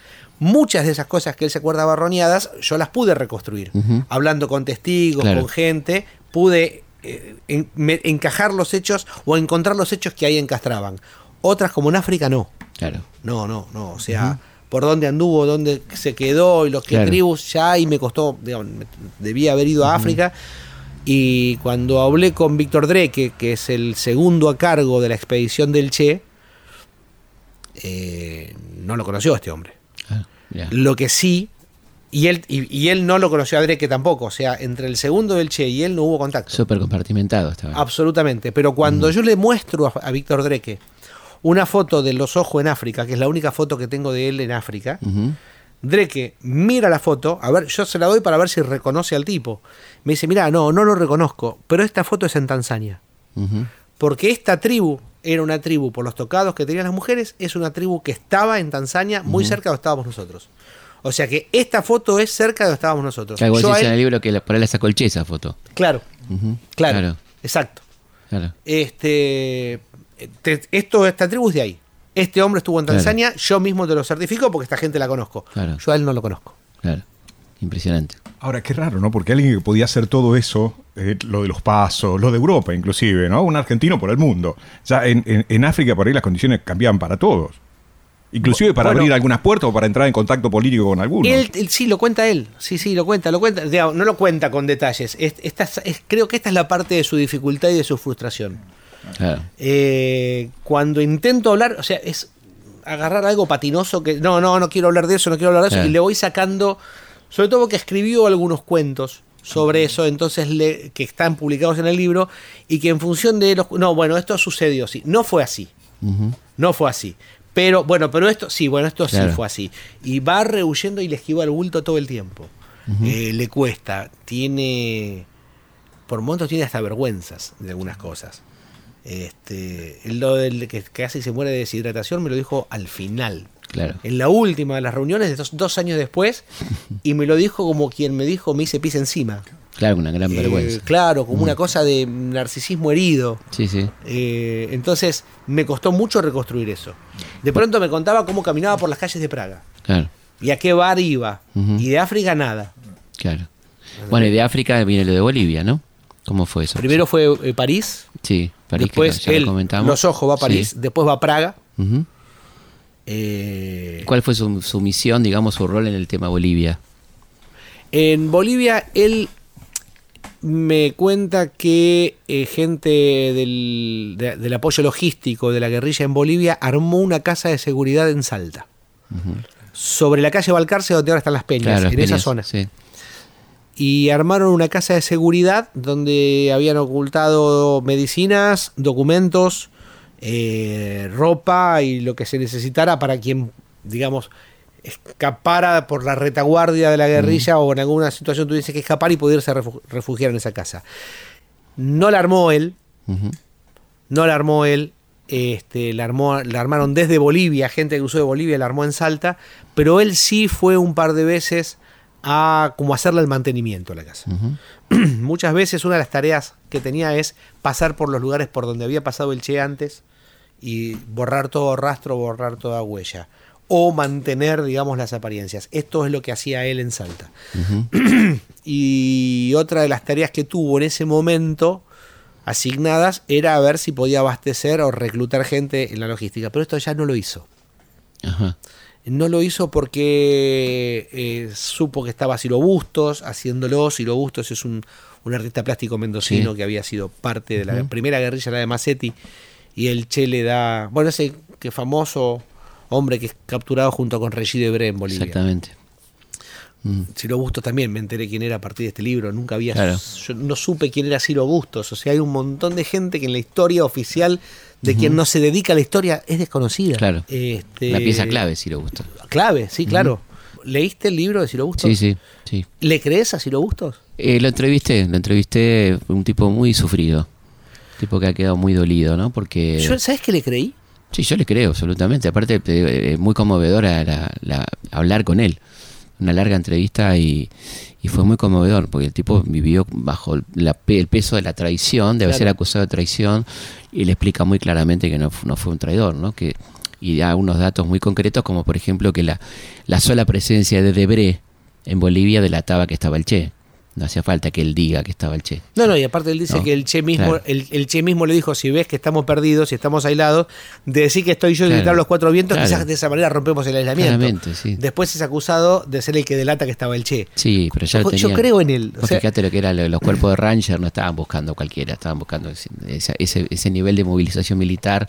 Muchas de esas cosas que él se acuerda borroneadas, yo las pude reconstruir. Hablando con testigos, Claro. con gente, pude eh, en- me- encajar los hechos o encontrar los hechos que ahí encastraban. Otras, como en África, no. Claro. No, no, no. O sea, por dónde anduvo, dónde se quedó y los que Claro. tribus ya ahí me costó, digamos, me- debía haber ido a África. Y cuando hablé con Víctor Dreke, que es el segundo a cargo de la expedición del Che, eh, no lo conoció este hombre. Lo que sí, y él, y, y él no lo conoció a Dreke tampoco. O sea, entre el segundo del Che y él no hubo contacto. Súper compartimentado estaba. Absolutamente. Pero cuando yo le muestro a, a Víctor Dreke una foto de los ojos en África, que es la única foto que tengo de él en África, Ujú. Dreke mira la foto, a ver, yo se la doy para ver si reconoce al tipo. Me dice, mira, no, no lo reconozco, pero esta foto es en Tanzania. Porque esta tribu era una tribu, por los tocados que tenían las mujeres, es una tribu que estaba en Tanzania, muy cerca de donde estábamos nosotros. O sea que esta foto es cerca de donde estábamos nosotros. Claro, igual Yo dice en él- el libro que la- por ahí la sacó el Che esa foto. claro, claro, Claro. exacto. claro. Este, te- esto, esta tribu es de ahí. Este hombre estuvo en Claro. Tanzania, yo mismo te lo certifico porque esta gente la conozco. Claro. Yo a él no lo conozco. Claro. Impresionante. Ahora, qué raro, ¿no? Porque alguien que podía hacer todo eso, eh, lo de los pasos, lo de Europa inclusive, ¿no? Un argentino por el mundo. Ya en, en- en África por ahí las condiciones cambiaban para todos. Inclusive para Bueno. abrir algunas puertas o para entrar en contacto político con algunos. Él, él- sí, lo cuenta él. Sí, sí, lo cuenta, lo cuenta. Digamos, no lo cuenta con detalles. Es- esta es- es- creo que esta es la parte de su dificultad y de su frustración. Claro. Eh, cuando intento hablar, o sea, es agarrar algo patinoso que no, no, no quiero hablar de eso, no quiero hablar de eso, Claro. y le voy sacando, sobre todo porque escribió algunos cuentos sobre eso, entonces le, que están publicados en el libro, y que en función de los... No, bueno, esto sucedió, sí. No fue así. No fue así. Pero, bueno, pero esto, sí, bueno, esto Claro. sí fue así. Y va rehuyendo y le esquiva el bulto todo el tiempo. Eh, le cuesta. Tiene. Por momentos tiene hasta vergüenzas de algunas cosas. Este, lo del que casi se muere de deshidratación me lo dijo al final. Claro. En la última de las reuniones, dos, dos años después, y me lo dijo como quien me dijo, me hice pis encima. Claro, una gran Eh, vergüenza. claro, como una cosa de narcisismo herido. Sí, sí. Eh, entonces me costó mucho reconstruir eso. De pronto me contaba cómo caminaba por las calles de Praga Claro, y a qué bar iba. Y de África nada. claro. Bueno, y de África viene lo de Bolivia, ¿no? ¿Cómo fue eso? Primero fue eh, París, Sí, París, después que ya lo él, comentamos. los ojos va a París, Sí. después va a Praga. Eh, ¿Cuál fue su, su misión, digamos, su rol en el tema Bolivia? En Bolivia, él me cuenta que eh, gente del, de- del apoyo logístico de la guerrilla en Bolivia armó una casa de seguridad en Salta. Sobre la calle Balcarce, donde ahora están las peñas, en esa zona. Sí. Y armaron una casa de seguridad donde habían ocultado medicinas, documentos, eh, ropa y lo que se necesitara para quien, digamos, escapara por la retaguardia de la guerrilla o en alguna situación tuviese que escapar y poderse refu- refugiar en esa casa. No la armó él, no la armó él, este, la, armó, la armaron desde Bolivia, gente que usó de Bolivia la armó en Salta, pero él sí fue un par de veces a como hacerle el mantenimiento a la casa. Muchas veces una de las tareas que tenía es pasar por los lugares por donde había pasado el Che antes y borrar todo rastro, borrar toda huella. O mantener, digamos, las apariencias. Esto es lo que hacía él en Salta. y otra de las tareas que tuvo en ese momento asignadas era ver si podía abastecer o reclutar gente en la logística. Pero esto ya no lo hizo. Ajá. No lo hizo porque eh, supo que estaba Ciro Bustos haciéndolo. Ciro Bustos es un, un artista plástico mendocino Sí. que había sido parte de la primera guerrilla, la de Massetti. Y el Che le da. Bueno, ese que famoso hombre que es capturado junto con Regis Debré en Bolivia. Exactamente. Mm. Ciro Bustos también me enteré quién era a partir de este libro. Nunca había. Claro. Yo no supe quién era Ciro Bustos. O sea, hay un montón de gente que en la historia oficial de quien no se dedica a la historia es desconocida. Claro. Este, La pieza clave, le gusta. Clave, sí, claro. ¿Leíste el libro de Ciro Bustos? Sí, sí, sí. ¿Le crees a Ciro Bustos? Eh, lo entrevisté, lo entrevisté, un tipo muy sufrido. Tipo que ha quedado muy dolido, ¿no? Porque... Yo, ¿Sabes qué le creí? Sí, yo le creo, absolutamente. Aparte, te digo, eh, muy conmovedora la, la- hablar con él. Una larga entrevista y, y fue muy conmovedor, porque el tipo vivió bajo la el peso de la traición, de Claro. ser acusado de traición, y le explica muy claramente que no, no fue un traidor, ¿no? Que, y da unos datos muy concretos, como por ejemplo que la, la sola presencia de Debré en Bolivia delataba que estaba el Che. No hacía falta que él diga que estaba el Che. No, no, y aparte él dice No, que el Che mismo, claro. el, el Che mismo le dijo, si ves que estamos perdidos, si estamos aislados, de decir que estoy yo y gritar los cuatro vientos, claro. quizás de esa manera rompemos el aislamiento. Sí. Después es acusado de ser el que delata que estaba el Che. Sí, pero ya lo Yo- yo creo en él, o Vos sea- fíjate lo que eran los cuerpos de Ranger, no estaban buscando cualquiera, estaban buscando ese, ese, ese- nivel de movilización militar.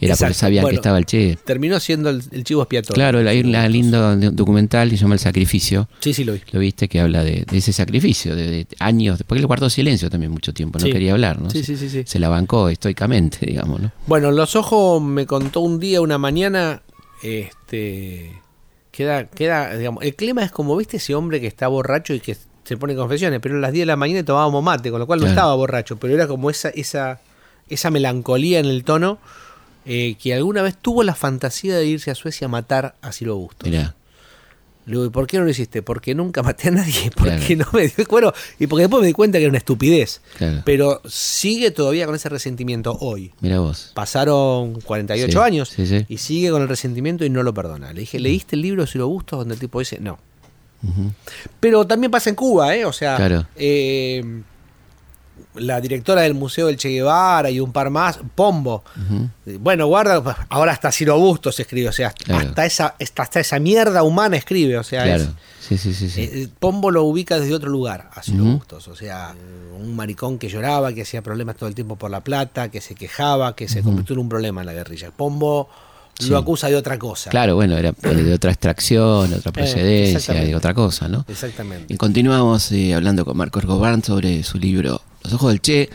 Era porque sabían Bueno, que estaba el Che. Terminó siendo el, el chivo expiatorio. Claro, hay un lindo documental que se llama El Sacrificio. Sí, sí lo vi. Lo viste que habla de, de ese sacrificio, de, de años, porque él guardó silencio también mucho tiempo, no Sí. quería hablar, ¿no? Sí, Se- sí, sí, sí. Se la bancó estoicamente, digamos, ¿no? Bueno, Los Ojos me contó un día, una mañana, este, queda, queda, digamos, el clima es como, viste, ese hombre que está borracho y que se pone confesiones, pero a las 10 de la mañana tomábamos mate, con lo cual no Claro. estaba borracho, pero era como esa, esa, esa melancolía en el tono eh, que alguna vez tuvo la fantasía de irse a Suecia a matar a Ciro Bustos. Mirá, Le digo, ¿y por qué no lo hiciste? Porque nunca maté a nadie, porque Claro. no me di bueno, y porque después me di cuenta que era una estupidez. claro. Pero sigue todavía con ese resentimiento hoy. Mira vos. Pasaron 48 Sí, años sí, sí. y sigue con el resentimiento y no lo perdona. Le dije, ¿leíste el libro de Ciro Bustos? Donde el tipo dice, no. Pero también pasa en Cuba, ¿eh? O sea, Claro. eh, la directora del Museo del Che Guevara y un par más, Pombo. Bueno, guarda, ahora hasta Ciro Bustos escribe, o sea, Claro. hasta, esa, hasta, esa mierda humana escribe, o sea, es- Claro. Sí, sí, sí. sí. eh, eh, Pombo lo ubica desde otro lugar, a Ciro. Bustos. O sea, un maricón que lloraba, que hacía problemas todo el tiempo por la plata, que se quejaba, que se convirtió en un problema en la guerrilla. Pombo lo acusa de otra cosa. Claro, bueno, era de otra extracción, de otra procedencia, Eh, exactamente. de otra cosa, ¿no? Exactamente. Y continuamos eh, hablando con Marcos Gobán sobre su libro Los ojos del Che,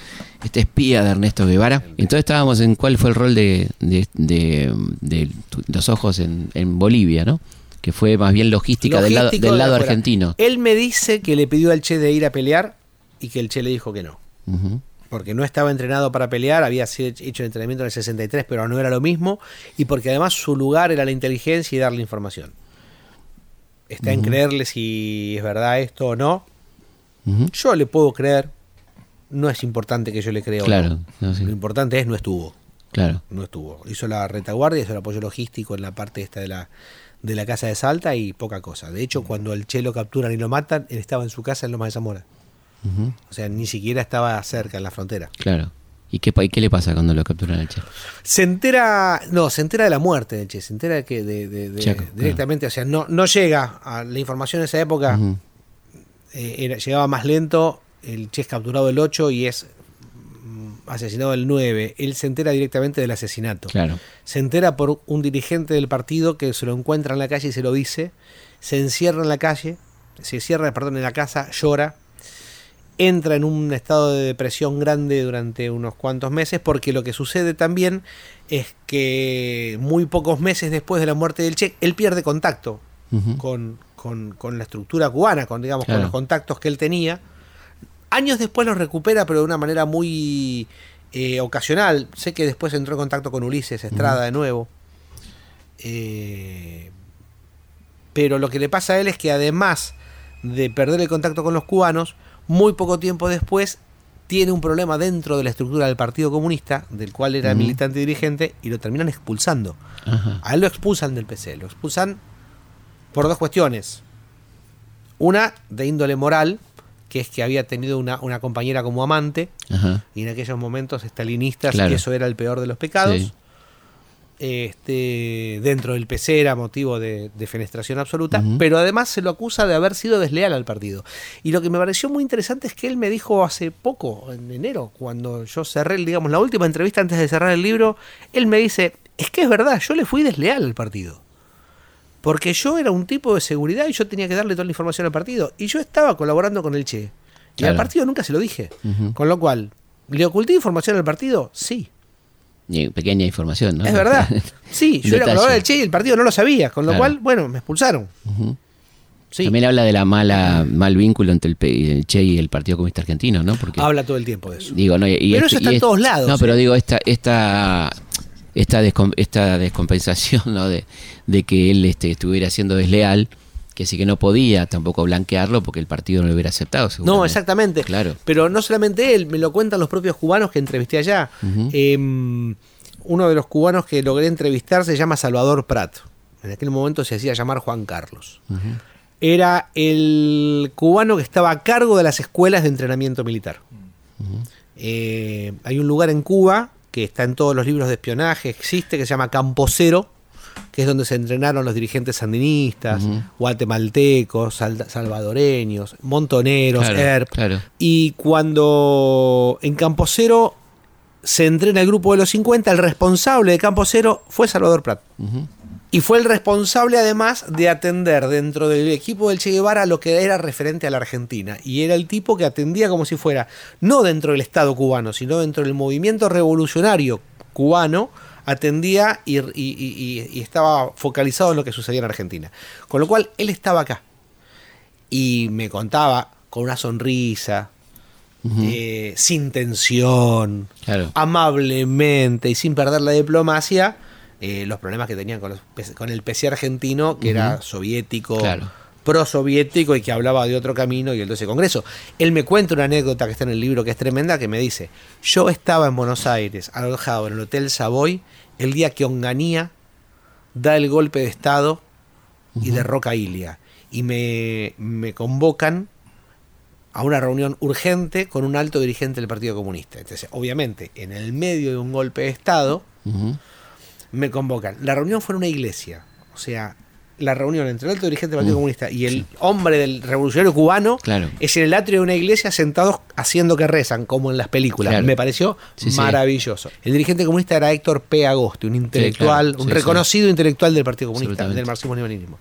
este espía de Ernesto Guevara. Entonces estábamos en cuál fue el rol de, de- de- de tu- los ojos en, en Bolivia, ¿no? Que fue más bien logística del lado, del argentino. Él me dice que le pidió al Che de ir a pelear y que el Che le dijo que no. Porque no estaba entrenado para pelear, había hecho el entrenamiento en el 63, pero no era lo mismo, y porque además su lugar era la inteligencia y darle información. Está en creerle si es verdad esto o no. Yo le puedo creer, no es importante que yo le crea o Claro, no. sí. Lo importante es no estuvo, Claro. no estuvo. Hizo la retaguardia, hizo el apoyo logístico en la parte esta de la, de la casa de Salta y poca cosa. De hecho, cuando el Che lo capturan y lo matan, él estaba en su casa en Loma de Zamora. O sea, ni siquiera estaba cerca en la frontera. Claro. ¿Y qué, y qué le pasa cuando lo capturan al Che? Se entera, no, se entera de la muerte del Che, se entera de que de, de- de- Chaco, directamente, o sea, no, no llega a la información en esa época, eh, era- llegaba más lento, el Che es capturado el 8 y es mm, asesinado el 9. Él se entera directamente del asesinato. Claro. Se entera por un dirigente del partido que se lo encuentra en la calle y se lo dice. Se encierra en la calle, se cierra, perdón, en la casa, llora. Entra en un estado de depresión grande durante unos cuantos meses porque lo que sucede también es que muy pocos meses después de la muerte del Che, él pierde contacto con, con- con la estructura cubana, con, digamos, Claro. con los contactos que él tenía. Años después los recupera, pero de una manera muy eh, ocasional. Sé que después entró en contacto con Ulises Estrada de nuevo. Eh, pero lo que le pasa a él es que además de perder el contacto con los cubanos, muy poco tiempo después tiene un problema dentro de la estructura del Partido Comunista, del cual era militante y dirigente, y lo terminan expulsando. A él lo expulsan del PC, lo expulsan por dos cuestiones. Una de índole moral, que es que había tenido una, una compañera como amante, Ajá. y en aquellos momentos estalinistas Claro. eso era el peor de los pecados. Sí. Este, dentro del PC era motivo de, de fenestración absoluta, pero además se lo acusa de haber sido desleal al partido. Y lo que me pareció muy interesante es que él me dijo hace poco, en enero, cuando yo cerré, digamos, la última entrevista antes de cerrar el libro, él me dice, es que es verdad, yo le fui desleal al partido. Porque yo era un tipo de seguridad y yo tenía que darle toda la información al partido. Y yo estaba colaborando con el Che. Y Claro. al partido nunca se lo dije. Con lo cual, ¿le oculté información al partido? Sí. Y pequeña información, ¿no? Es verdad. Sí, yo era colaborador del Che y el partido no lo sabía. Con lo Claro. cual, bueno, me expulsaron. Ujú. Sí. También habla de la mala mal vínculo entre el, el Che y el Partido Comunista Argentino, ¿no? Porque Habla todo el tiempo de eso. digo, no, y- y Pero este- eso está y en todos lados, No, pero ¿eh? digo esta esta esta, descom- esta descompensación, ¿no? De, de que él este, estuviera siendo desleal, que sí que no podía tampoco blanquearlo porque el partido no lo hubiera aceptado. No, exactamente. Claro. Pero no solamente él, me lo cuentan los propios cubanos que entrevisté allá. Eh, uno de los cubanos que logré entrevistar se llama Salvador Prat. En aquel momento se hacía llamar Juan Carlos. Era el cubano que estaba a cargo de las escuelas de entrenamiento militar. Eh, hay un lugar en Cuba que está en todos los libros de espionaje, existe, que se llama Campo Cero, que es donde se entrenaron los dirigentes sandinistas, guatemaltecos, sal- salvadoreños, montoneros, Claro, ERP. claro. Y cuando en Campo Cero se entrena el grupo de los 50, el responsable de Campo Cero fue Salvador Prat. Y fue el responsable además de atender dentro del equipo del Che Guevara lo que era referente a la Argentina. Y era el tipo que atendía como si fuera, no dentro del Estado cubano, sino dentro del movimiento revolucionario cubano, atendía y, y- y- y- y estaba focalizado en lo que sucedía en Argentina. Con lo cual, él estaba acá. Y me contaba con una sonrisa, eh, sin tensión, Claro. amablemente y sin perder la diplomacia eh, los problemas que tenían con, los con el PC argentino, que era soviético, Claro. prosoviético y que hablaba de otro camino y el 12 Congreso. Él me cuenta una anécdota que está en el libro que es tremenda, que me dice, yo estaba en Buenos Aires, alojado en el Hotel Savoy, el día que Onganía da el golpe de Estado y derroca a Ilia. Y me, me convocan a una reunión urgente con un alto dirigente del Partido Comunista. Entonces, obviamente, en el medio de un golpe de Estado, me convocan. La reunión fue en una iglesia. O sea, la reunión entre el alto dirigente del Partido Comunista y el hombre del revolucionario cubano Claro. es en el atrio de una iglesia sentados haciendo que rezan, como en las películas. Claro. Me pareció Sí, sí. maravilloso. El dirigente comunista era Héctor P. Agosti, un intelectual, claro. un reconocido intelectual del Partido Comunista, del marxismo-leninismo.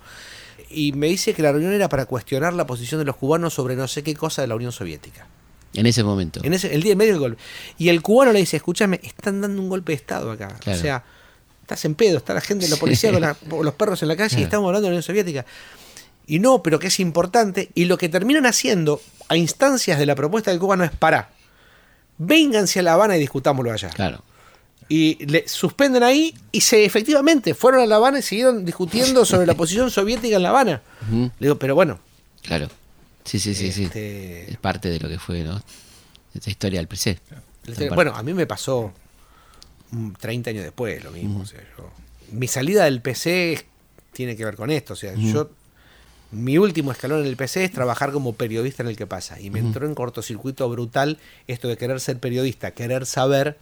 Y me dice que la reunión era para cuestionar la posición de los cubanos sobre no sé qué cosa de la Unión Soviética. En ese momento. En ese, el día en medio del golpe. Y el cubano le dice, escúchame, están dando un golpe de Estado acá. O sea, estás en pedo, está la gente, la policía con, la- con los perros en la calle y estamos hablando de la Unión Soviética. Y no, pero que es importante. Y lo que terminan haciendo a instancias de la propuesta del cubano es para. vénganse a La Habana y discutámoslo allá. Claro. Y le suspenden ahí y se efectivamente fueron a La Habana y siguieron discutiendo sobre la posición soviética en La Habana. Le digo, pero bueno, Claro. Sí, sí, sí, sí. Este- Es parte de lo que fue, ¿no? Esta historia del PC. bueno, a mí me pasó 30 años después lo mismo. o sea, yo- mi salida del PC tiene que ver con esto. O sea, yo mi último escalón en el PC es trabajar como periodista en el que pasa. Y me entró en cortocircuito brutal esto de querer ser periodista, querer saber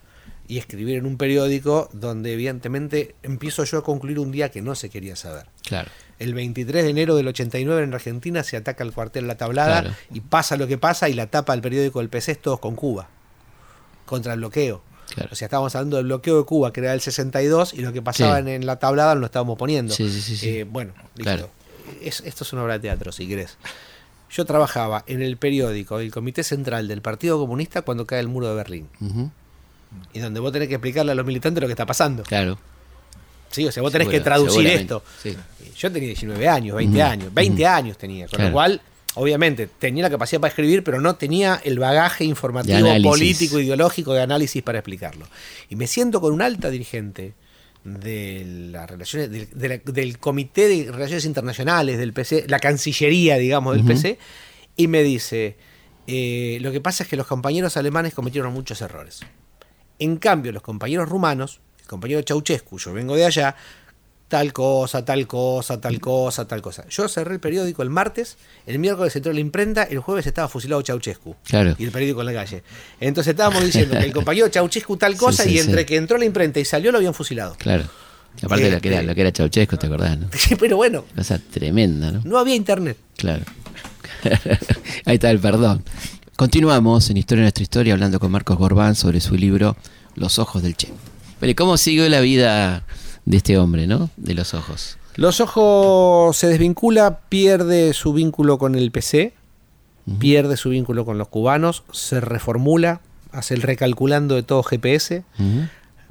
y escribir en un periódico donde evidentemente empiezo yo a concluir un día que no se quería saber. Claro. El 23 de enero del 89 en Argentina se ataca el cuartel La Tablada Claro. y pasa lo que pasa y la tapa del periódico del PC es todos con Cuba, contra el bloqueo. Claro. O sea, estábamos hablando del bloqueo de Cuba, que era el 62, y lo que pasaba Sí. en, La Tablada lo estábamos poniendo. Sí, sí. Eh, bueno, listo. Claro. Es- esto es una obra de teatro, si querés. Yo trabajaba en el periódico del Comité Central del Partido Comunista cuando cae el muro de Berlín. Y donde vos tenés que explicarle a los militantes lo que está pasando. Claro. Sí, o sea, vos tenés Segura- que traducir esto. Yo tenía 19 años, 20 Ujú, años, 20 años tenía, con Claro. lo cual, obviamente, tenía la capacidad para escribir, pero no tenía el bagaje informativo, político, ideológico de análisis para explicarlo. Y me siento con un alta dirigente de las relaciones del, de la- del Comité de Relaciones Internacionales del PC, la Cancillería, digamos, del. PC, y me dice, eh, lo que pasa es que los compañeros alemanes cometieron muchos errores. En cambio, los compañeros rumanos, el compañero Ceausescu, yo vengo de allá, tal cosa, tal cosa, tal cosa, tal cosa. Yo cerré el periódico el martes, el miércoles entró en la imprenta, el jueves estaba fusilado Ceausescu. Claro. Y el periódico en la calle. Entonces estábamos diciendo que el compañero Ceausescu tal cosa Sí, sí, y entre sí. que entró la imprenta y salió lo habían fusilado. Claro. Aparte de lo que era, lo que era Ceausescu, ¿te acordás? No? Pero bueno, Cosa tremenda, ¿no? no había internet. Claro. Ahí está el perdón. Continuamos en Historia de nuestra historia hablando con Marcos Gorbán sobre su libro Los ojos del Che. Pero ¿y ¿cómo siguió la vida de este hombre, no? De los ojos. Los ojos se desvincula, pierde su vínculo con el PC, pierde su vínculo con los cubanos, se reformula, hace el recalculando de todo GPS. Ujú.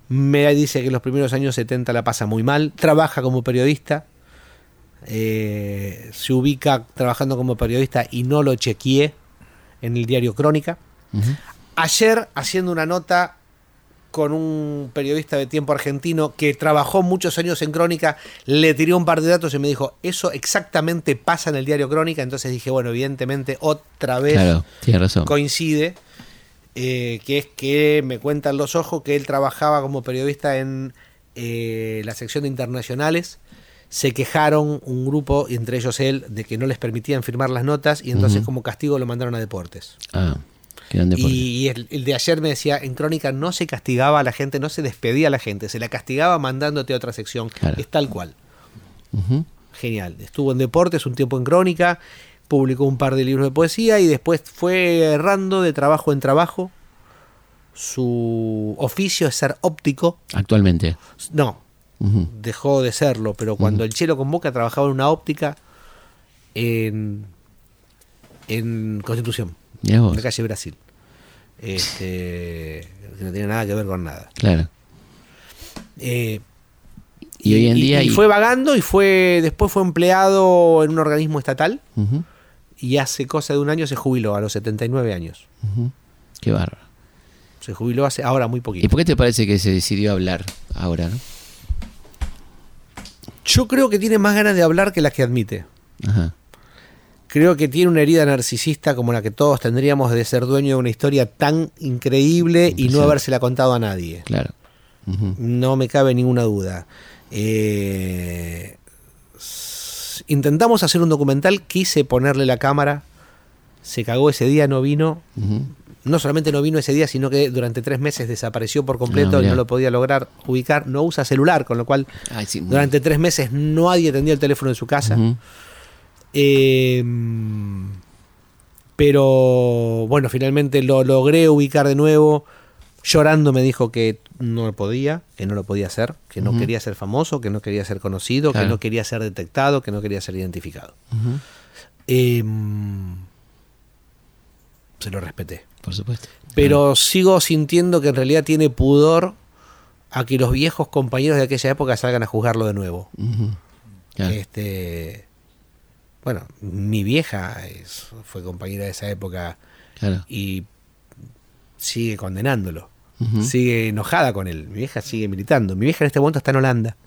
Me dice que en los primeros años 70 la pasa muy mal, trabaja como periodista, eh, se ubica trabajando como periodista y no lo chequeé en el diario Crónica. Ayer haciendo una nota con un periodista de tiempo argentino que trabajó muchos años en Crónica, le tiré un par de datos y me dijo, eso exactamente pasa en el diario Crónica, entonces dije, bueno, evidentemente otra vez Claro, tiene razón. coincide, eh, que es que me cuentan los ojos que él trabajaba como periodista en eh, la sección de internacionales. Se quejaron un grupo, entre ellos él, de que no les permitían firmar las notas y entonces como castigo lo mandaron a deportes. Ah. Y el, el de ayer me decía, en Crónica no se castigaba a la gente, no se despedía a la gente, se la castigaba mandándote a otra sección. Claro. Es tal cual. Genial. Estuvo en deportes un tiempo en Crónica, publicó un par de libros de poesía y después fue errando de trabajo en trabajo. Su oficio es ser óptico. Actualmente. No, dejó de serlo, pero cuando el Chelo convoca trabajaba en una óptica en, en Constitución. La calle Brasil. Este, que no tiene nada que ver con nada. Claro. Eh, Y hoy en día y y- fue vagando y fue después fue empleado en un organismo estatal y hace cosa de un año se jubiló a los 79 años. Qué bárbaro. Se jubiló hace ahora muy ¿Y poquito. por qué te parece que se decidió hablar ahora, no? Yo creo que tiene más ganas de hablar que las que admite. Ajá. Creo que tiene una herida narcisista como la que todos tendríamos de ser dueño de una historia tan increíble y no habérsela contado a nadie. Claro. No me cabe ninguna duda. Eh, intentamos hacer un documental, quise ponerle la cámara, se cagó ese día, no vino. No solamente no vino ese día, sino que durante tres meses desapareció por completo Ah, y no lo podía lograr ubicar. No usa celular, con lo cual Ay, sí, muy- durante tres meses nadie atendió el teléfono en su casa. Eh, pero bueno, finalmente lo logré ubicar de nuevo. Llorando me dijo que no podía, que no lo podía hacer, que no quería ser famoso, que no quería ser conocido, Claro. que no quería ser detectado, que no quería ser identificado. Eh, se lo respeté. Por supuesto. Pero sigo sintiendo que en realidad tiene pudor a que los viejos compañeros de aquella época salgan a juzgarlo de nuevo. Claro. Este, bueno, mi vieja es- fue compañera de esa época Claro. y sigue condenándolo. Sigue enojada con él. Mi vieja sigue militando. Mi vieja en este momento está en Holanda.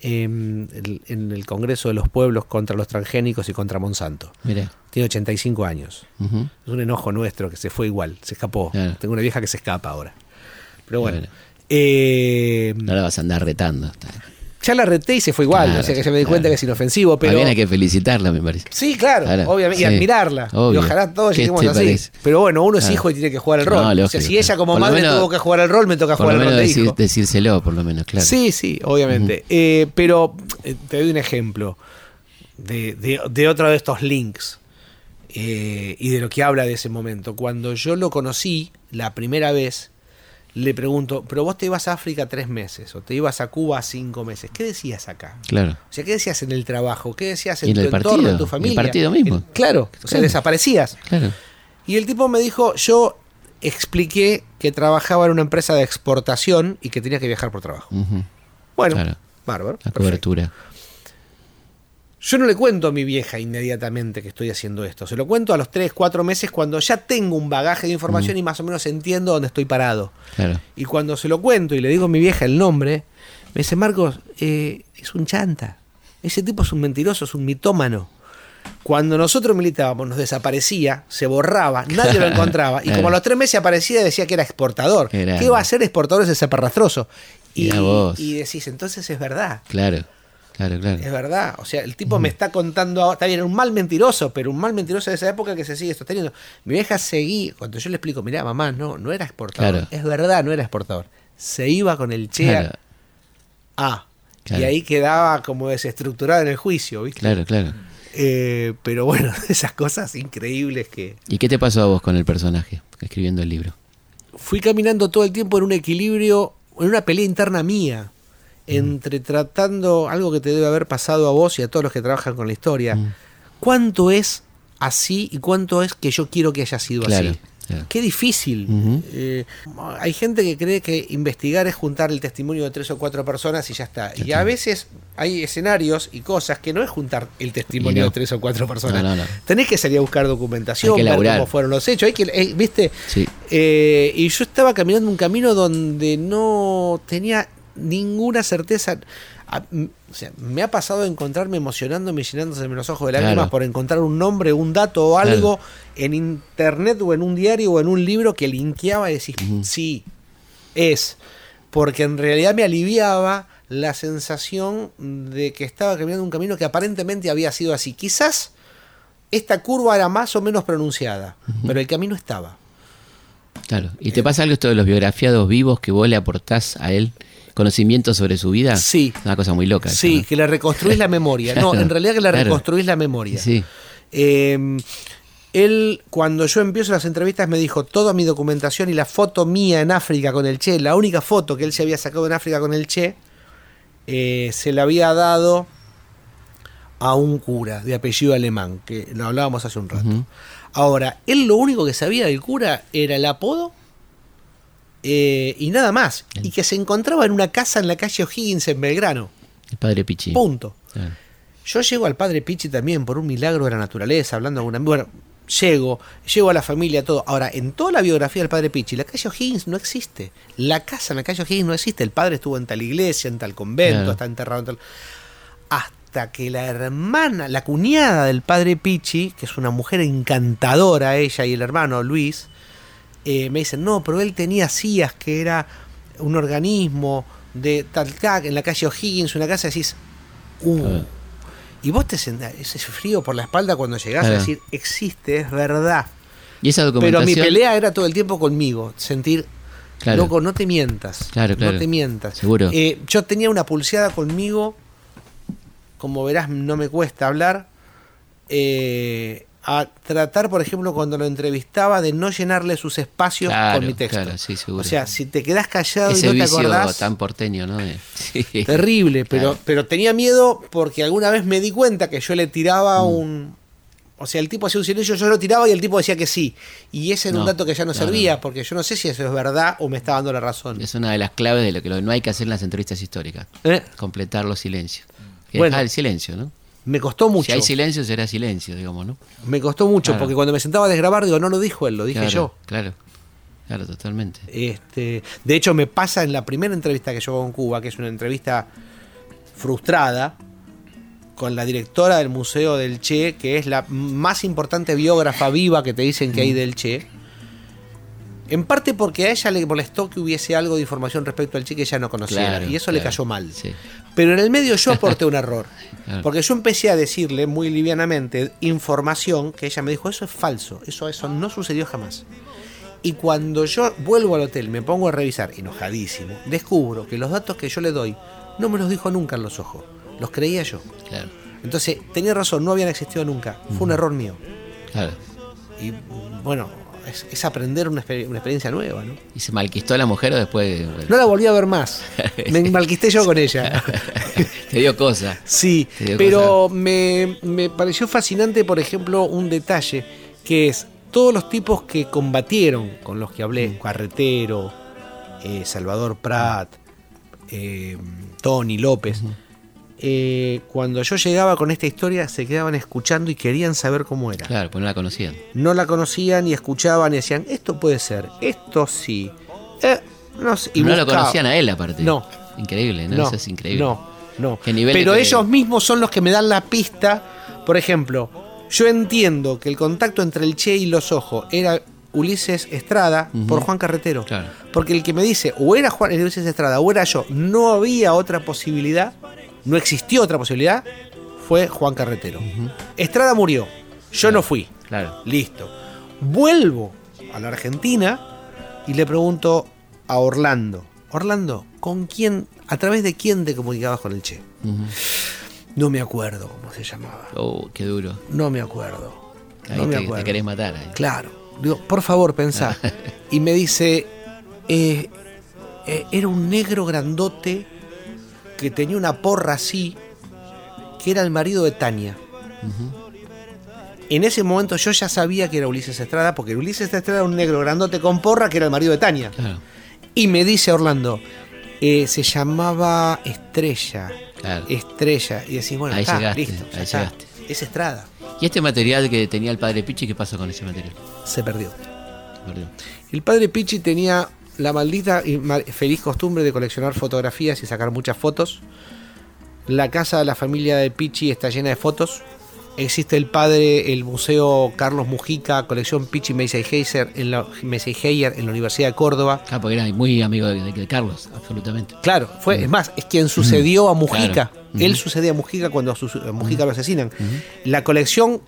Em, en el Congreso de los Pueblos contra los transgénicos y contra Monsanto. Mira. Tiene 85 años. Ujú. Es un enojo nuestro que se fue igual, se escapó. Claro. Tengo una vieja que se escapa ahora. Pero bueno. Eh, No la vas a andar retando. Ya la reté y se fue igual. Claro, o sea que ya me di cuenta que es inofensivo. Pero, bien hay que felicitarla, me parece. Sí, claro, Claro, obviamente. Y sí. admirarla. Obvio. Y ojalá todos ¿Qué lleguemos te así. parece? Pero bueno, uno es hijo y tiene que jugar el No, rol. o sea, si ella como madre menos- tuvo que jugar el rol, me toca jugar el rol de decir- hijo. decírselo, por lo menos, claro. Sí, sí, obviamente. Eh, pero eh, te doy un ejemplo de, de- de otro de estos links eh, y de lo que habla de ese momento. Cuando yo lo conocí la primera vez, le pregunto, pero vos te ibas a África tres meses o te ibas a Cuba cinco meses. ¿Qué decías acá? Claro. O sea, ¿qué decías en el trabajo? ¿Qué decías en, en tu el entorno, en tu el familia? partido mismo. El- claro, o sea, Claro. desaparecías. Claro. Y el tipo me dijo, yo expliqué que trabajaba en una empresa de exportación y que tenía que viajar por trabajo. Bueno, Claro. bárbaro. La perfecto. cobertura. Yo no le cuento a mi vieja inmediatamente que estoy haciendo esto. Se lo cuento a los 3, 4 meses cuando ya tengo un bagaje de información y más o menos entiendo dónde estoy parado. Claro. Y cuando se lo cuento y le digo a mi vieja el nombre, me dice, Marcos, eh, es un chanta. Ese tipo es un mentiroso, es un mitómano. Cuando nosotros militábamos nos desaparecía, se borraba, nadie lo encontraba. Y como a los tres meses aparecía decía que era exportador. Qué grande. ¿Qué va a ser exportador ese zaparrastroso? Y, vos. y decís, entonces es verdad. Claro. Claro, claro. Es verdad, o sea, el tipo me está contando, ahora- está bien, era un mal mentiroso, pero un mal mentiroso de esa época que se sigue sosteniendo. Mi vieja seguía, cuando yo le explico, mirá, mamá, no, no era exportador. Claro. Es verdad, no era exportador. Se iba con el Che Claro. a. Y ahí quedaba como desestructurado en el juicio, ¿viste? Claro, claro. Eh, pero bueno, esas cosas increíbles que ¿Y qué te pasó a vos con el personaje escribiendo el libro? fui caminando todo el tiempo en un equilibrio, en una pelea interna mía, entre tratando algo que te debe haber pasado a vos y a todos los que trabajan con la historia. Mm. ¿Cuánto es así y cuánto es que yo quiero que haya sido Claro, así? claro. Qué difícil. Eh, hay gente que cree que investigar es juntar el testimonio de tres o cuatro personas y ya está. Ya y está. a veces hay escenarios y cosas que no es juntar el testimonio no. de tres o cuatro personas. No, no, no. Tenés que salir a buscar documentación, ver cómo fueron los hechos. Hay que, eh, ¿viste? Sí. Eh, y yo estaba caminando un camino donde no tenía ninguna certeza. A- m- o sea, me ha pasado de encontrarme emocionándome y llenándose los ojos de lágrimas Claro. por encontrar un nombre, un dato o algo en internet o en un diario o en un libro que linkeaba y decís, sí, es. Porque en realidad me aliviaba la sensación de que estaba caminando un camino que aparentemente había sido así. Quizás esta curva era más o menos pronunciada, pero el camino estaba. Claro. ¿Y te pasa algo esto de los biografiados vivos que vos le aportás a él? ¿Conocimiento sobre su vida? Sí. Una cosa muy loca. Sí, esa, que le reconstruís la memoria. No, en realidad que le claro. reconstruís la memoria. Sí. Eh, él, cuando yo empiezo las entrevistas, me dijo toda mi documentación y la foto mía en África con el Che, la única foto que él se había sacado en África con el Che, eh, se la había dado a un cura de apellido alemán, que lo hablábamos hace un rato. Ahora, él lo único que sabía del cura era el apodo eh, y nada más. Y que se encontraba en una casa en la calle O'Higgins en Belgrano. El padre Pichi. Punto. Claro. Yo llego al padre Pichi también por un milagro de la naturaleza, hablando con una. Bueno, llego, llego a la familia, todo. Ahora, en toda la biografía del padre Pichi, la calle O'Higgins no existe. La casa en la calle O'Higgins no existe. El padre estuvo en tal iglesia, en tal convento, Claro. está enterrado en tal. Hasta que la hermana, la cuñada del padre Pichi, que es una mujer encantadora, ella y el hermano Luis, eh, me dicen, no, pero él tenía CIAS, que era un organismo de tal, tal, en la calle O'Higgins, una casa, decís, uh. Y vos te sentás, ese frío por la espalda cuando llegás a decir, existe, es verdad. Y esa Pero mi pelea era todo el tiempo conmigo, sentir, Claro. loco, no te mientas. Claro, claro. No te mientas. Seguro. Eh, yo tenía una pulseada conmigo, como verás, no me cuesta hablar, eh, a tratar, por ejemplo, cuando lo entrevistaba, de no llenarle sus espacios Claro, con mi texto. claro, sí, seguro. O sea, si te quedás callado Ese y no te vicio acordás, tan porteño, ¿no? Sí. terrible, pero, Claro. pero tenía miedo porque alguna vez me di cuenta que yo le tiraba Mm. un... O sea, el tipo hacía un silencio, yo lo tiraba y el tipo decía que sí. Y ese era un dato que ya no, no, servía, no. porque yo no sé si eso es verdad o me está dando la razón. Es una de las claves de lo que no hay que hacer en las entrevistas históricas. ¿Eh? Completar los silencios. Que Bueno. dejar el silencio, ¿no? Me costó mucho. Si hay silencio, será silencio, digamos, ¿no? Me costó mucho, Claro. porque cuando me sentaba a desgrabar, digo, no lo dijo él, lo dije claro, yo. Claro. Claro, totalmente. Este, de hecho, me pasa en la primera entrevista que yo hago en Cuba, que es una entrevista frustrada, con la directora del Museo del Che, que es la más importante biógrafa viva que te dicen que hay del Che. En parte porque a ella le molestó que hubiese algo de información respecto al Che que ella no conocía. Claro, y eso le cayó mal. sí. Pero en el medio yo aporté un error. Porque yo empecé a decirle muy livianamente información que ella me dijo, eso es falso, eso, eso no sucedió jamás. Y cuando yo vuelvo al hotel, me pongo a revisar, enojadísimo, descubro que los datos que yo le doy no me los dijo nunca en los ojos, los creía yo. Claro, Entonces, tenía razón, no habían existido nunca, fue un error mío. claro. Y bueno, es, es aprender una, exper- una experiencia nueva, ¿no? ¿Y se malquistó a la mujer o después bueno, No la volví a ver más, me malquisté yo con ella. te dio cosa? Sí, dio pero me, me pareció fascinante, por ejemplo, un detalle que es todos los tipos que combatieron con los que hablé, Carretero, eh, Salvador Prat, eh, Tony López, eh, cuando yo llegaba con esta historia se quedaban escuchando y querían saber cómo era. Claro, pues no la conocían. No la conocían y escuchaban y decían, esto puede ser, esto sí. Eh, no sé, y no lo conocían a él aparte. No. Increíble, ¿no? Eso es increíble. No, no. Nivel Pero ellos mismos son los que me dan la pista. Por ejemplo, yo entiendo que el contacto entre el Che y los ojos era Ulises Estrada por Juan Carretero. Claro. Porque el que me dice, o era Juan Ulises Estrada o era yo, no había otra posibilidad, no existió otra posibilidad, fue Juan Carretero. Estrada murió, yo no fui. Claro. Listo. Vuelvo a la Argentina y le pregunto a Orlando, Orlando, ¿con quién, a través de quién te comunicabas con el Che? No me acuerdo cómo se llamaba. Oh, qué duro. No me acuerdo. Ahí no me te, querés matar. ahí. Claro. Digo, por favor, pensá. y me dice, eh, eh, era un negro grandote que tenía una porra así, que era el marido de Tania. En ese momento yo ya sabía que era Ulises Estrada, porque Ulises Estrada era un negro grandote con porra que era el marido de Tania. Claro, Y me dice Orlando, eh, se llamaba Estrella. claro. Estrella. Y decís, bueno, Ahí está, llegaste, listo, ahí está. llegaste. Es Estrada. ¿Y este material que tenía el padre Pichi, qué pasó con ese material? Se perdió. Perdón. El padre Pichi tenía la maldita y feliz costumbre de coleccionar fotografías y sacar muchas fotos. La casa de la familia de Pichi está llena de fotos. Existe el padre, el museo Carlos Mujica, colección Pichi Meiseiheyer en la, en la Universidad de Córdoba. Ah, porque era muy amigo de, Carlos, absolutamente. Claro, fue, es más, es quien sucedió a Mujica. Claro. Él sucedía a Mujica cuando a su- a Mujica lo asesinan. La colección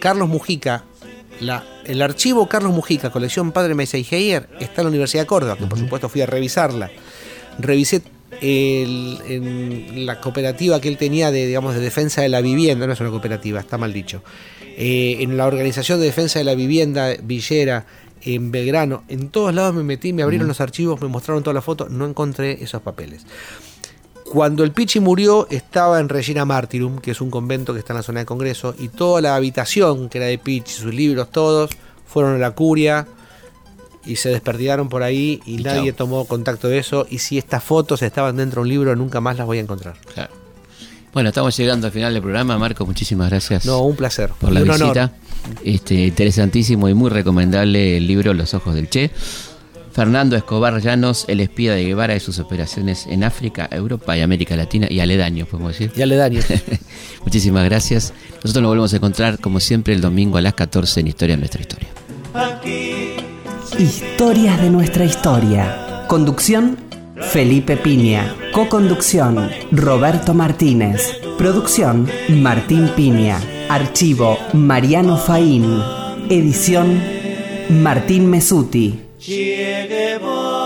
Carlos Mujica, la, el archivo Carlos Mujica, colección Padre Meiseiheyer, está en la Universidad de Córdoba, que por supuesto fui a revisarla. Revisé el- en la cooperativa que él tenía de, digamos, de defensa de la vivienda, no es una cooperativa, está mal dicho. Eh, en la organización de defensa de la vivienda Villera, en Belgrano, en todos lados me metí, me abrieron los archivos, me mostraron todas las fotos, no encontré esos papeles. Cuando el Pichi murió, estaba en Regina Martyrum, que es un convento que está en la zona de Congreso, y toda la habitación que era de Pichi, sus libros, todos, fueron a la curia y se desperdigaron por ahí y, Y nadie chao. tomó contacto de eso. Y si estas fotos estaban dentro de un libro, nunca más las voy a encontrar. Claro. Bueno, estamos llegando al final del programa. Marco, muchísimas gracias No, un placer. por la Un honor. visita. Este, interesantísimo y muy recomendable el libro Los Ojos del Che. Fernando Escobar Llanos, el espía de Guevara y sus operaciones en África, Europa y América Latina y aledaños, podemos decir. Y aledaños. Muchísimas gracias. Nosotros nos volvemos a encontrar como siempre el domingo a las 14 en Historia de nuestra historia. Historias de nuestra historia. Conducción, Felipe Piña. Co-conducción, Roberto Martínez. Producción, Martín Piña. Archivo, Mariano Faín. Edición, Martín Mesuti. Che Guevara.